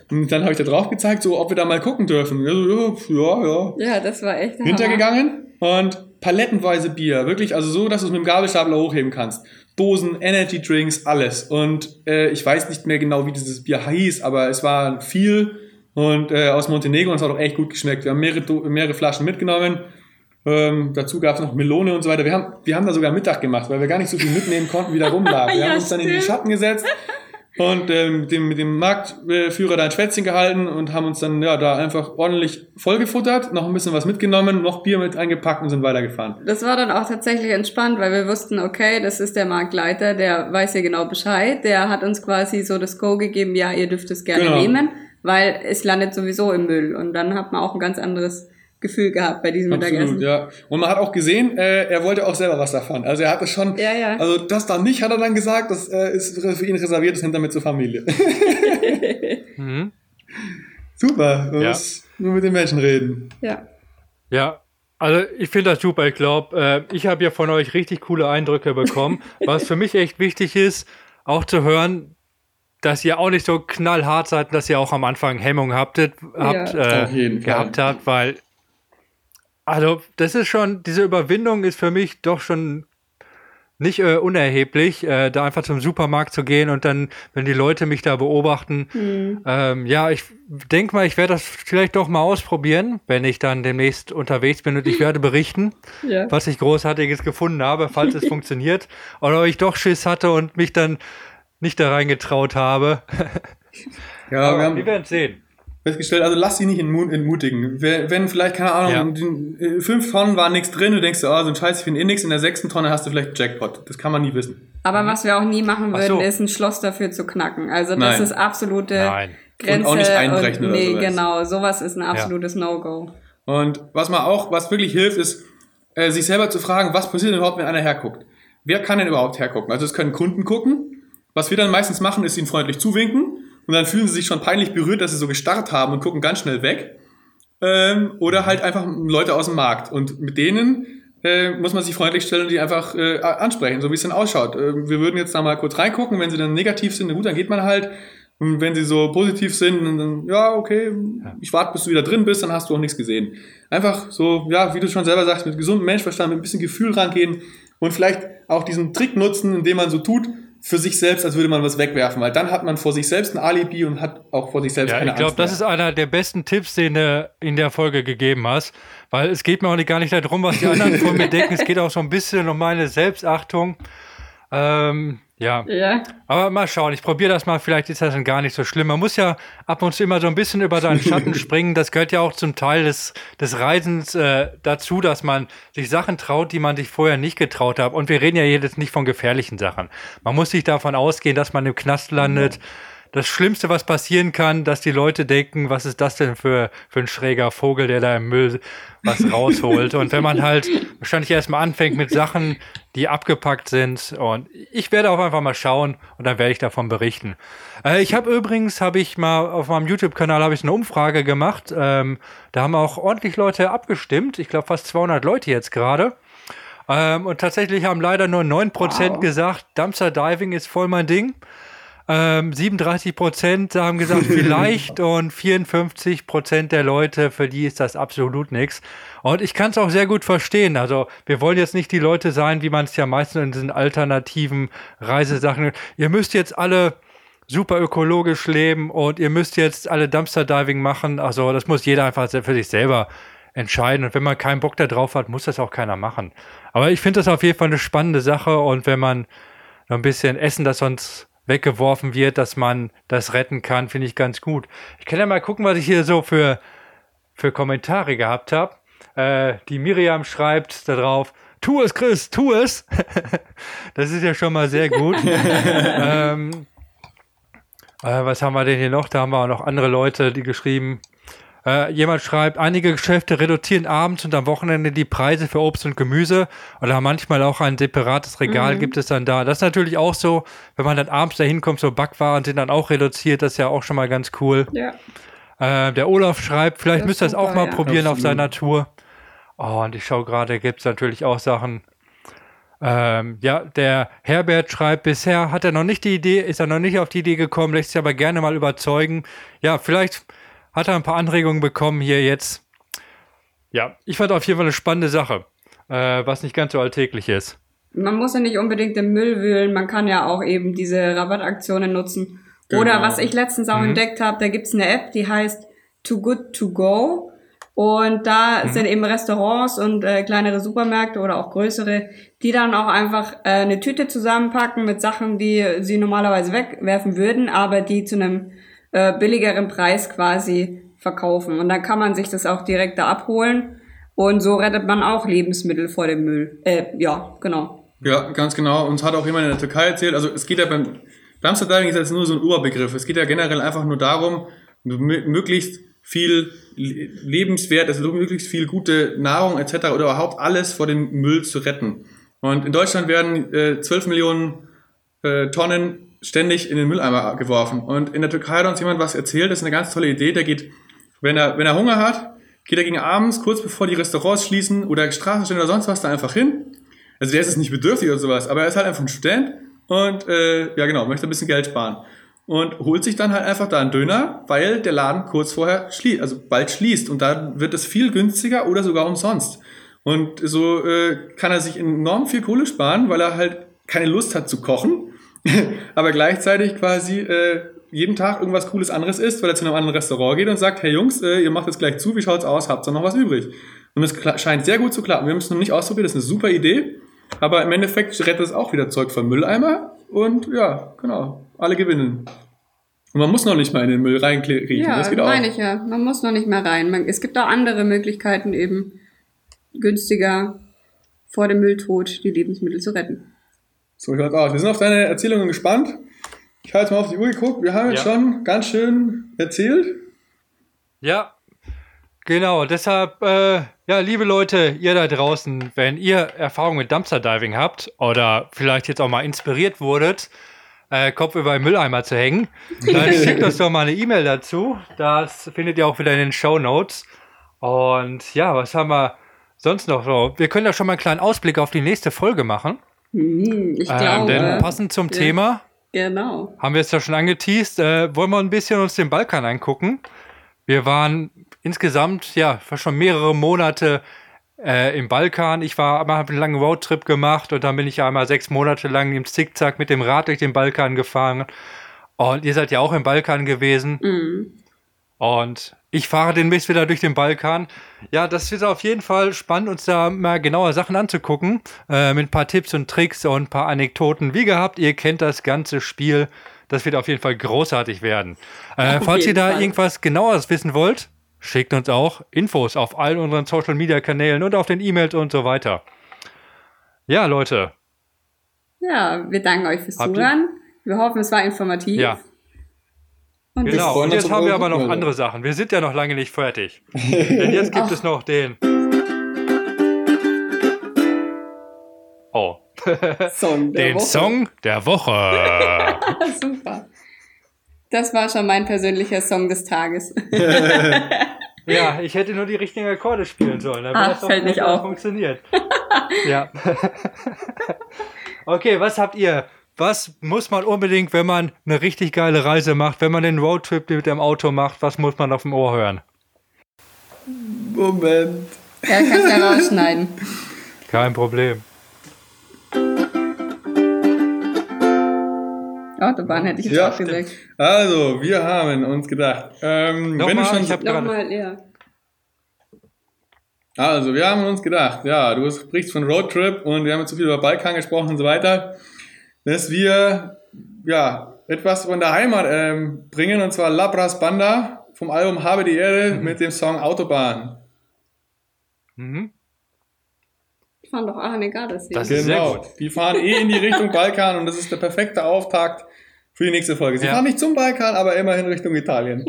und dann habe ich da drauf gezeigt, so, ob wir da mal gucken dürfen. Ja, ja, ja, Ja, das war echt der Hammer. hintergegangen und palettenweise Bier. Wirklich, also so, dass du es mit dem Gabelstapler hochheben kannst. Dosen, Energy Drinks, alles. Und äh, ich weiß nicht mehr genau, wie dieses Bier hieß, aber es war viel und äh, aus Montenegro und es hat auch echt gut geschmeckt. Wir haben mehrere, mehrere Flaschen mitgenommen. Ähm, dazu gab es noch Melone und so weiter. Wir haben, wir haben da sogar Mittag gemacht, weil wir gar nicht so viel mitnehmen konnten, wie da rumlag. Wir Ja, haben uns dann in die stimmt. Schatten gesetzt und ähm, mit, dem, mit dem Marktführer da ein Schwätzchen gehalten und haben uns dann ja da einfach ordentlich vollgefuttert, noch ein bisschen was mitgenommen, noch Bier mit eingepackt und sind weitergefahren. Das war dann auch tatsächlich entspannt, weil wir wussten, okay, das ist der Marktleiter, der weiß hier genau Bescheid. Der hat uns quasi so das Go gegeben, ja, ihr dürft es gerne Genau. nehmen, weil es landet sowieso im Müll. Und dann hat man auch ein ganz anderes Gefühl gehabt bei diesem Mittagessen. Absolut, ja. Und man hat auch gesehen, äh, er wollte auch selber was davon. Also er hatte schon, Ja, ja. also das da nicht, hat er dann gesagt, das äh, ist für ihn reserviert, das nimmt er mit zur Familie. Mhm. Super, man Ja. muss nur mit den Menschen reden. Ja. Ja, also ich finde das super. Ich glaube, äh, ich habe ja von euch richtig coole Eindrücke bekommen. Was für mich echt wichtig ist, auch zu hören, dass ihr auch nicht so knallhart seid, dass ihr auch am Anfang Hemmung habtet, habt, jeden äh, gehabt habt, weil also das ist schon, diese Überwindung ist für mich doch schon nicht äh, unerheblich, äh, da einfach zum Supermarkt zu gehen und dann, wenn die Leute mich da beobachten, ähm, ja, ich denke mal, ich werde das vielleicht doch mal ausprobieren, wenn ich dann demnächst unterwegs bin und ich werde berichten, Ja. was ich Großartiges gefunden habe, falls es funktioniert. Oder ob ich doch Schiss hatte und mich dann nicht da reingetraut habe. Ja, wir Aber haben wir werden sehen. Festgestellt, also lass dich nicht entmu- entmutigen. Wenn vielleicht, keine Ahnung, den, äh, fünf Tonnen war nichts drin, du denkst, dir, oh, so ein Scheiß, ich finde eh nichts, in der sechsten Tonne hast du vielleicht einen Jackpot. Das kann man nie wissen. Aber was wir auch nie machen Ach würden, so. ist ein Schloss dafür zu knacken. Also das Nein. ist absolute Nein. Grenze. Und auch nicht einbrechen oder nee, sowas. genau, sowas ist ein absolutes No-Go. Und was man auch, was wirklich hilft, ist, äh, sich selber zu fragen, was passiert denn überhaupt, wenn einer herguckt? Wer kann denn überhaupt hergucken? Also es können Kunden gucken. Was wir dann meistens machen, ist ihnen freundlich zuwinken und dann fühlen sie sich schon peinlich berührt, dass sie so gestarrt haben und gucken ganz schnell weg. Ähm, oder halt einfach Leute aus dem Markt. Und mit denen äh, muss man sich freundlich stellen und die einfach äh, ansprechen, so wie es dann ausschaut. Äh, wir würden jetzt da mal kurz reingucken, wenn sie dann negativ sind, na gut, dann geht man halt. Und wenn sie so positiv sind, dann, dann ja, okay, ich warte, bis du wieder drin bist, dann hast du auch nichts gesehen. Einfach so, ja, wie du schon selber sagst, mit gesundem Menschverstand, mit ein bisschen Gefühl rangehen und vielleicht auch diesen Trick nutzen, indem man so tut, für sich selbst, als würde man was wegwerfen, weil dann hat man vor sich selbst ein Alibi und hat auch vor sich selbst Ja, keine ich glaube, das ist einer der besten Tipps, den du in der Folge gegeben hast. Weil es geht mir auch nicht, gar nicht darum, was die anderen von mir denken. Es geht auch so ein bisschen um meine Selbstachtung. Ähm, Ja. ja. Aber mal schauen, ich probiere das mal, vielleicht ist das dann gar nicht so schlimm. Man muss ja ab und zu immer so ein bisschen über seinen Schatten springen. Das gehört ja auch zum Teil des, des Reisens äh, dazu, dass man sich Sachen traut, die man sich vorher nicht getraut hat. Und wir reden ja jetzt nicht von gefährlichen Sachen. Man muss sich davon ausgehen, dass man im Knast landet. Mhm das Schlimmste, was passieren kann, dass die Leute denken, was ist das denn für, für ein schräger Vogel, der da im Müll was rausholt. und wenn man halt wahrscheinlich erstmal anfängt mit Sachen, die abgepackt sind. Und ich werde auch einfach mal schauen und dann werde ich davon berichten. Äh, ich habe übrigens, habe ich mal auf meinem YouTube-Kanal habe ich eine Umfrage gemacht. Ähm, da haben auch ordentlich Leute abgestimmt. Ich glaube fast 200 Leute jetzt gerade. Ähm, und tatsächlich haben leider nur 9% wow. gesagt, Dumpster Diving ist voll mein Ding. Ähm, 37 Prozent haben gesagt, vielleicht und 54 Prozent der Leute, für die ist das absolut nichts. Und ich kann es auch sehr gut verstehen. Also wir wollen jetzt nicht die Leute sein, wie man es ja meistens in diesen alternativen Reisesachen. Ihr müsst jetzt alle super ökologisch leben und ihr müsst jetzt alle Dumpster Diving machen. Also das muss jeder einfach für sich selber entscheiden. Und wenn man keinen Bock da drauf hat, muss das auch keiner machen. Aber ich finde das auf jeden Fall eine spannende Sache. Und wenn man noch ein bisschen Essen, das sonst weggeworfen wird, dass man das retten kann, finde ich ganz gut. Ich kann ja mal gucken, was ich hier so für, für Kommentare gehabt habe. Äh, die Miriam schreibt darauf, tu es, Chris, tu es. das ist ja schon mal sehr gut. ähm, äh, was haben wir denn hier noch? Da haben wir auch noch andere Leute, die geschrieben, äh, jemand schreibt, einige Geschäfte reduzieren abends und am Wochenende die Preise für Obst und Gemüse oder manchmal auch ein separates Regal mhm. gibt es dann da. Das ist natürlich auch so, wenn man dann abends da hinkommt, so Backwaren sind dann auch reduziert, das ist ja auch schon mal ganz cool. Ja. Äh, der Olaf schreibt, vielleicht müsst ihr das auch mal ja. probieren Absolut. auf seiner Tour. Oh, und ich schaue gerade, gibt es natürlich auch Sachen. Ähm, ja, der Herbert schreibt, bisher hat er noch nicht die Idee, ist er noch nicht auf die Idee gekommen, lässt sich aber gerne mal überzeugen. Ja, vielleicht hat er ein paar Anregungen bekommen hier jetzt. Ja, ich fand auf jeden Fall eine spannende Sache, äh, was nicht ganz so alltäglich ist. Man muss ja nicht unbedingt im Müll wühlen, man kann ja auch eben diese Rabattaktionen nutzen. Genau. Oder was ich letztens auch mhm. entdeckt habe, da gibt's eine App, die heißt Too Good To Go. Und da mhm. sind eben Restaurants und äh, kleinere Supermärkte oder auch größere, die dann auch einfach äh, eine Tüte zusammenpacken mit Sachen, die sie normalerweise wegwerfen würden, aber die zu einem äh, billigeren Preis quasi verkaufen. Und dann kann man sich das auch direkt da abholen. Und so rettet man auch Lebensmittel vor dem Müll. Äh, ja, genau. Ja, ganz genau. Uns hat auch jemand in der Türkei erzählt, also es geht ja beim Dumpster Diving ist jetzt nur so ein Oberbegriff. Es geht ja generell einfach nur darum, möglichst viel lebenswert, also möglichst viel gute Nahrung etc. oder überhaupt alles vor dem Müll zu retten. Und in Deutschland werden äh, 12 Millionen äh, Tonnen ständig in den Mülleimer geworfen. Und in der Türkei hat uns jemand was erzählt, das ist eine ganz tolle Idee. Der geht, wenn er, wenn er Hunger hat, geht er gegen abends, kurz bevor die Restaurants schließen oder Straßenstände oder sonst was, da einfach hin. Also der ist jetzt nicht bedürftig oder sowas, aber er ist halt einfach ein Student und äh, ja genau, möchte ein bisschen Geld sparen. Und holt sich dann halt einfach da einen Döner, weil der Laden kurz vorher schließt, also bald schließt. Und da wird es viel günstiger oder sogar umsonst. Und so äh, kann er sich enorm viel Kohle sparen, weil er halt keine Lust hat zu kochen aber gleichzeitig quasi äh, jeden Tag irgendwas Cooles anderes isst, weil er zu einem anderen Restaurant geht und sagt, hey Jungs, äh, ihr macht jetzt gleich zu, wie schaut's aus, habt ihr noch was übrig? Und es scheint sehr gut zu klappen. Wir haben es noch nicht ausprobiert, das ist eine super Idee, aber im Endeffekt rettet es auch wieder Zeug vom Mülleimer und ja, genau, alle gewinnen. Und man muss noch nicht mal in den Müll reinkriegen. Ja, das geht auch. meine ich ja. Man muss noch nicht mehr rein. Man, es gibt auch andere Möglichkeiten, eben günstiger vor dem Mülltod die Lebensmittel zu retten. So schaut's aus. Wir sind auf deine Erzählungen gespannt. Ich habe jetzt mal auf die Uhr geguckt. Wir haben jetzt ja. schon ganz schön erzählt. Ja, genau. Deshalb, äh, ja, liebe Leute, ihr da draußen, wenn ihr Erfahrungen mit Dumpster Diving habt oder vielleicht jetzt auch mal inspiriert wurdet, äh, Kopf über den Mülleimer zu hängen, dann schickt uns doch mal eine E-Mail dazu. Das findet ihr auch wieder in den Show Notes. Und ja, was haben wir sonst noch so? Wir können ja schon mal einen kleinen Ausblick auf die nächste Folge machen. Hm, ich glaube. Ähm, denn passend zum ja, Thema. Genau. Haben wir es ja schon angeteased. Äh, wollen wir ein bisschen uns den Balkan angucken? Wir waren insgesamt, ja, schon mehrere Monate äh, im Balkan. Ich war einmal einen langen Roadtrip gemacht und dann bin ich einmal sechs Monate lang im Zickzack mit dem Rad durch den Balkan gefahren. Und ihr seid ja auch im Balkan gewesen. Mhm. Und ich fahre den Mist wieder durch den Balkan. Ja, das wird auf jeden Fall spannend, uns da mal genauer Sachen anzugucken. Äh, mit ein paar Tipps und Tricks und ein paar Anekdoten. Wie gehabt, ihr kennt das ganze Spiel. Das wird auf jeden Fall großartig werden. Äh, falls ihr da Fall. irgendwas genaueres wissen wollt, schickt uns auch Infos auf all unseren Social Media Kanälen und auf den E-Mails und so weiter. Ja, Leute. Ja, wir danken euch fürs Habt Zuhören. Wir hoffen, es war informativ. Ja. Und genau, und jetzt haben wir aber noch andere Sachen. Wir sind ja noch lange nicht fertig. Denn jetzt gibt es noch den. Oh. Song den Woche. Song der Woche. Super. Das war schon mein persönlicher Song des Tages. ja, ich hätte nur die richtigen Akkorde spielen sollen. Dann Ach, fällt nicht auf. funktioniert. ja. okay, was habt ihr was muss man unbedingt, wenn man eine richtig geile Reise macht, wenn man den Roadtrip mit dem Auto macht, was muss man auf dem Ohr hören? Moment. Ja, kannst ja rausschneiden. Kein Problem. Autobahn hätte ich jetzt ja, auch gesagt. Also, wir haben uns gedacht, ähm, wenn du schon. Ich hab Nochmal, ja. Also, wir haben uns gedacht, ja, du sprichst von Roadtrip und wir haben jetzt so viel über Balkan gesprochen und so weiter dass wir ja, etwas von der Heimat ähm, bringen, und zwar Labras Banda vom Album Habe die Ehre mhm. mit dem Song Autobahn. Mhm. Die fahren doch Arne Gardasee. Das ist genau. sehr gut. Die fahren eh in die Richtung Balkan und das ist der perfekte Auftakt für die nächste Folge. Sie ja. fahren nicht zum Balkan, aber immerhin Richtung Italien.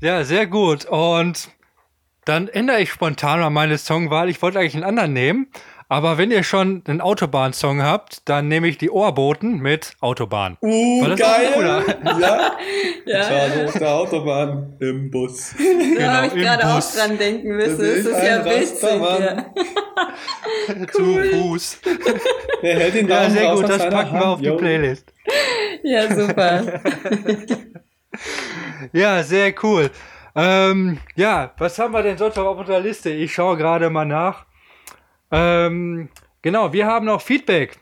Ja. ja, sehr gut. Und dann ändere ich spontan mal meine Songwahl. Ich wollte eigentlich einen anderen nehmen, aber wenn ihr schon einen Autobahn-Song habt, dann nehme ich die Ohrboten mit Autobahn. Uh, War das geil. ja. ja. Ich war so auf der Autobahn im Bus. Da genau, habe ich gerade auch dran denken müssen. Das ist, das ist ja witzig. Ja. Zu Fuß. Der hält ihn ja, sehr gut, das packen wir auf die Playlist. Ja, super. ja, sehr cool. Ähm, ja, was haben wir denn sonst noch auf unserer Liste? Ich schaue gerade mal nach. Ähm, genau, wir haben noch Feedback.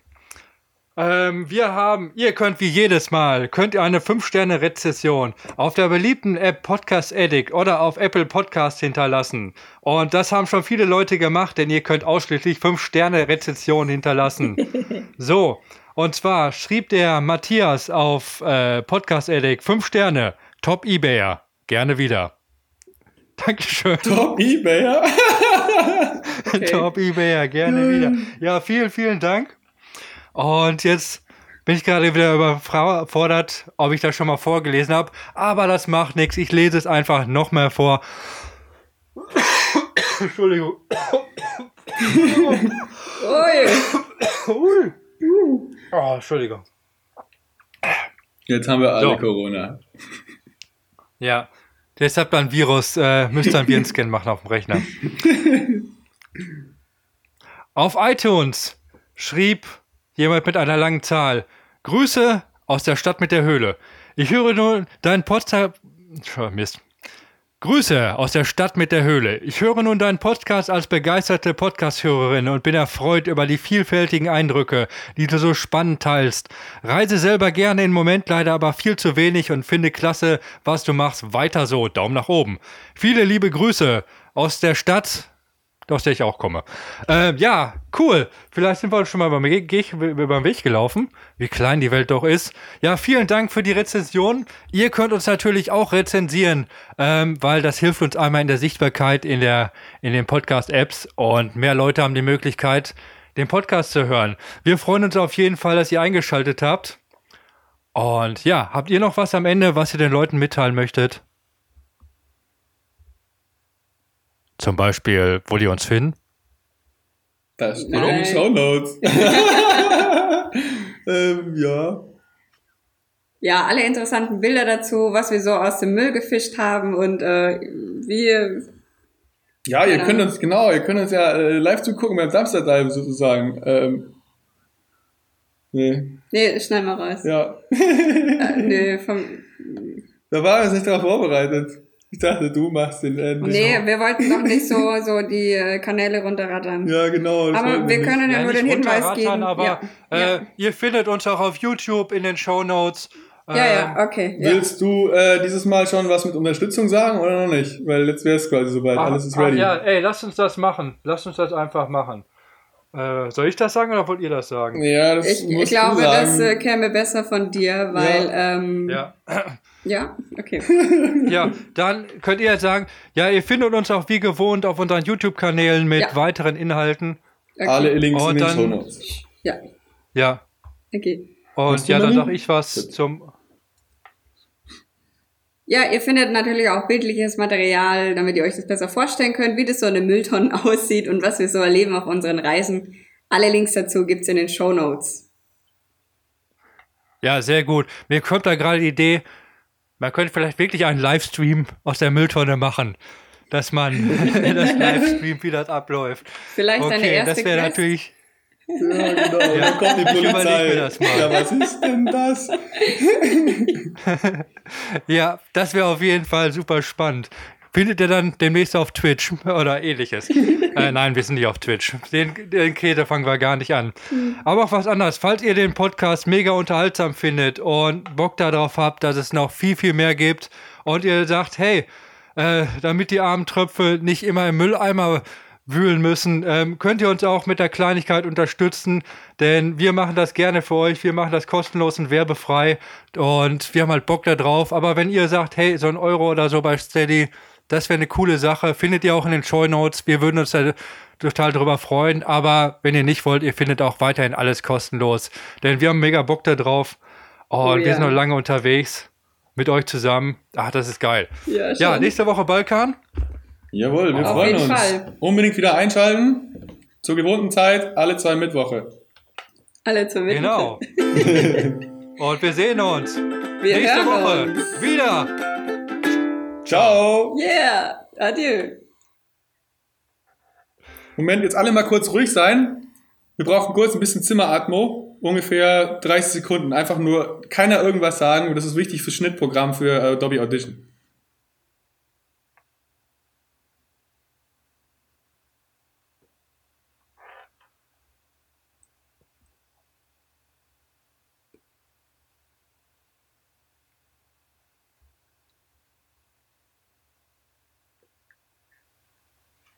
Ähm, wir haben, ihr könnt wie jedes Mal, könnt ihr eine 5-Sterne-Rezession auf der beliebten App Podcast Addict oder auf Apple Podcast hinterlassen. Und das haben schon viele Leute gemacht, denn ihr könnt ausschließlich 5-Sterne-Rezessionen hinterlassen. so, und zwar schrieb der Matthias auf äh, Podcast Addict 5 Sterne, Top Ebayer, gerne wieder. Dankeschön. Top Ebayer? okay. Top Ebayer, gerne wieder. Ja, vielen, vielen Dank. Und jetzt bin ich gerade wieder überfordert, ob ich das schon mal vorgelesen habe. Aber das macht nichts. Ich lese es einfach noch mehr vor. Entschuldigung. Ui. Oh, Entschuldigung. Jetzt haben wir alle so. Corona. Ja. Deshalb ein Virus, äh, müsst ihr einen Virenscan machen auf dem Rechner. auf iTunes schrieb jemand mit einer langen Zahl: Grüße aus der Stadt mit der Höhle. Ich höre nur deinen Podcast. Mist. Grüße aus der Stadt mit der Höhle. Ich höre nun deinen Podcast als begeisterte Podcast-Hörerin und bin erfreut über die vielfältigen Eindrücke, die du so spannend teilst. Reise selber gerne im Moment leider aber viel zu wenig und finde klasse, was du machst. Weiter so. Daumen nach oben. Viele liebe Grüße aus der Stadt aus der ich auch komme. Äh, ja, cool. Vielleicht sind wir schon mal beim, beim Weg gelaufen, wie klein die Welt doch ist. Ja, vielen Dank für die Rezension. Ihr könnt uns natürlich auch rezensieren, ähm, weil das hilft uns einmal in der Sichtbarkeit in, der, in den Podcast-Apps und mehr Leute haben die Möglichkeit, den Podcast zu hören. Wir freuen uns auf jeden Fall, dass ihr eingeschaltet habt. Und ja, habt ihr noch was am Ende, was ihr den Leuten mitteilen möchtet? Zum Beispiel, wo die uns finden? Das steht Nein. in den Show Notes. ähm, ja. Ja, alle interessanten Bilder dazu, was wir so aus dem Müll gefischt haben und äh, wie. Ja, ihr könnt uns, genau, ihr könnt uns ja äh, live zugucken beim Dumpster Dive sozusagen. Ähm, nee. Nee, schnell mal raus. Ja. äh, nee, vom. Da waren wir uns nicht darauf vorbereitet. Ich dachte, du machst den Ende. Nee, wir wollten noch nicht so, so die äh, Kanäle runterrattern. Ja, genau. Aber wir, wir können ja, ja nur den Hinweis geben. Aber ja. Äh, ja. ihr findet uns auch auf YouTube in den Show Notes. Ja, ja, Ähm, okay. Ja. Willst du äh, dieses Mal schon was mit Unterstützung sagen oder noch nicht? Weil jetzt wäre es quasi soweit, ach, alles ist ach ready. ja, ey, lasst uns das machen. Lasst uns das einfach machen. Äh, soll ich das sagen oder wollt ihr das sagen? Ja, das Ich, ich glaube, du sagen. das äh, käme besser von dir, weil, ähm, ja, Ja. okay. Ja, dann könnt ihr jetzt sagen, ja, ihr findet uns auch wie gewohnt auf unseren YouTube-Kanälen mit Ja. weiteren Inhalten. okay. Alle Links Oh, in den dann- Show Notes. Ja, Ja. okay. Und ja, dann sag ich was zum. Ja, ihr findet natürlich auch bildliches Material, damit ihr euch das besser vorstellen könnt, wie das so eine Mülltonne aussieht und was wir so erleben auf unseren Reisen. Alle Links dazu gibt's in den Show Notes. Ja, sehr gut. Mir kommt da gerade die Idee, man könnte vielleicht wirklich einen Livestream aus der Mülltonne machen. Dass man das Livestream, wie das abläuft. Vielleicht eine Okay, erste das wäre natürlich. Ja, genau. Dann kommt die Polizei. mir das mal. Ja, was ist denn das? Ja, das wäre auf jeden Fall super spannend. Findet ihr dann demnächst auf Twitch oder ähnliches? äh, nein, wir sind nicht auf Twitch. Den, den Käse fangen wir gar nicht an. Aber auch was anderes. Falls ihr den Podcast mega unterhaltsam findet und Bock darauf habt, dass es noch viel, viel mehr gibt und ihr sagt, hey, äh, damit die armen Tröpfe nicht immer im Mülleimer wühlen müssen, ähm, könnt ihr uns auch mit der Kleinigkeit unterstützen, denn wir machen das gerne für euch, wir machen das kostenlos und werbefrei und wir haben halt Bock da drauf, aber wenn ihr sagt, hey, so ein Euro oder so bei Steady, das wäre eine coole Sache, findet ihr auch in den Show Notes, wir würden uns da total drüber freuen, aber wenn ihr nicht wollt, ihr findet auch weiterhin alles kostenlos, denn wir haben mega Bock da drauf und Oh wir ja. sind noch lange unterwegs mit euch zusammen, ach, das ist geil. Ja, Ja, nächste Woche Balkan. Jawohl, wir Auf freuen jeden uns. Fall. Unbedingt wieder einschalten. Zur gewohnten Zeit, alle zwei Mittwoche. Alle zur Mitte. Genau. Und wir sehen uns Wir nächste hören Woche uns. wieder. Ciao. Yeah, adieu. Moment, jetzt alle mal kurz ruhig sein. Wir brauchen kurz ein bisschen Zimmeratmo. Ungefähr 30 Sekunden. Einfach nur keiner irgendwas sagen. Das ist wichtig fürs Schnittprogramm für äh, Adobe Audition.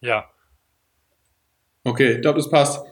Ja. Okay, ich glaube, das passt.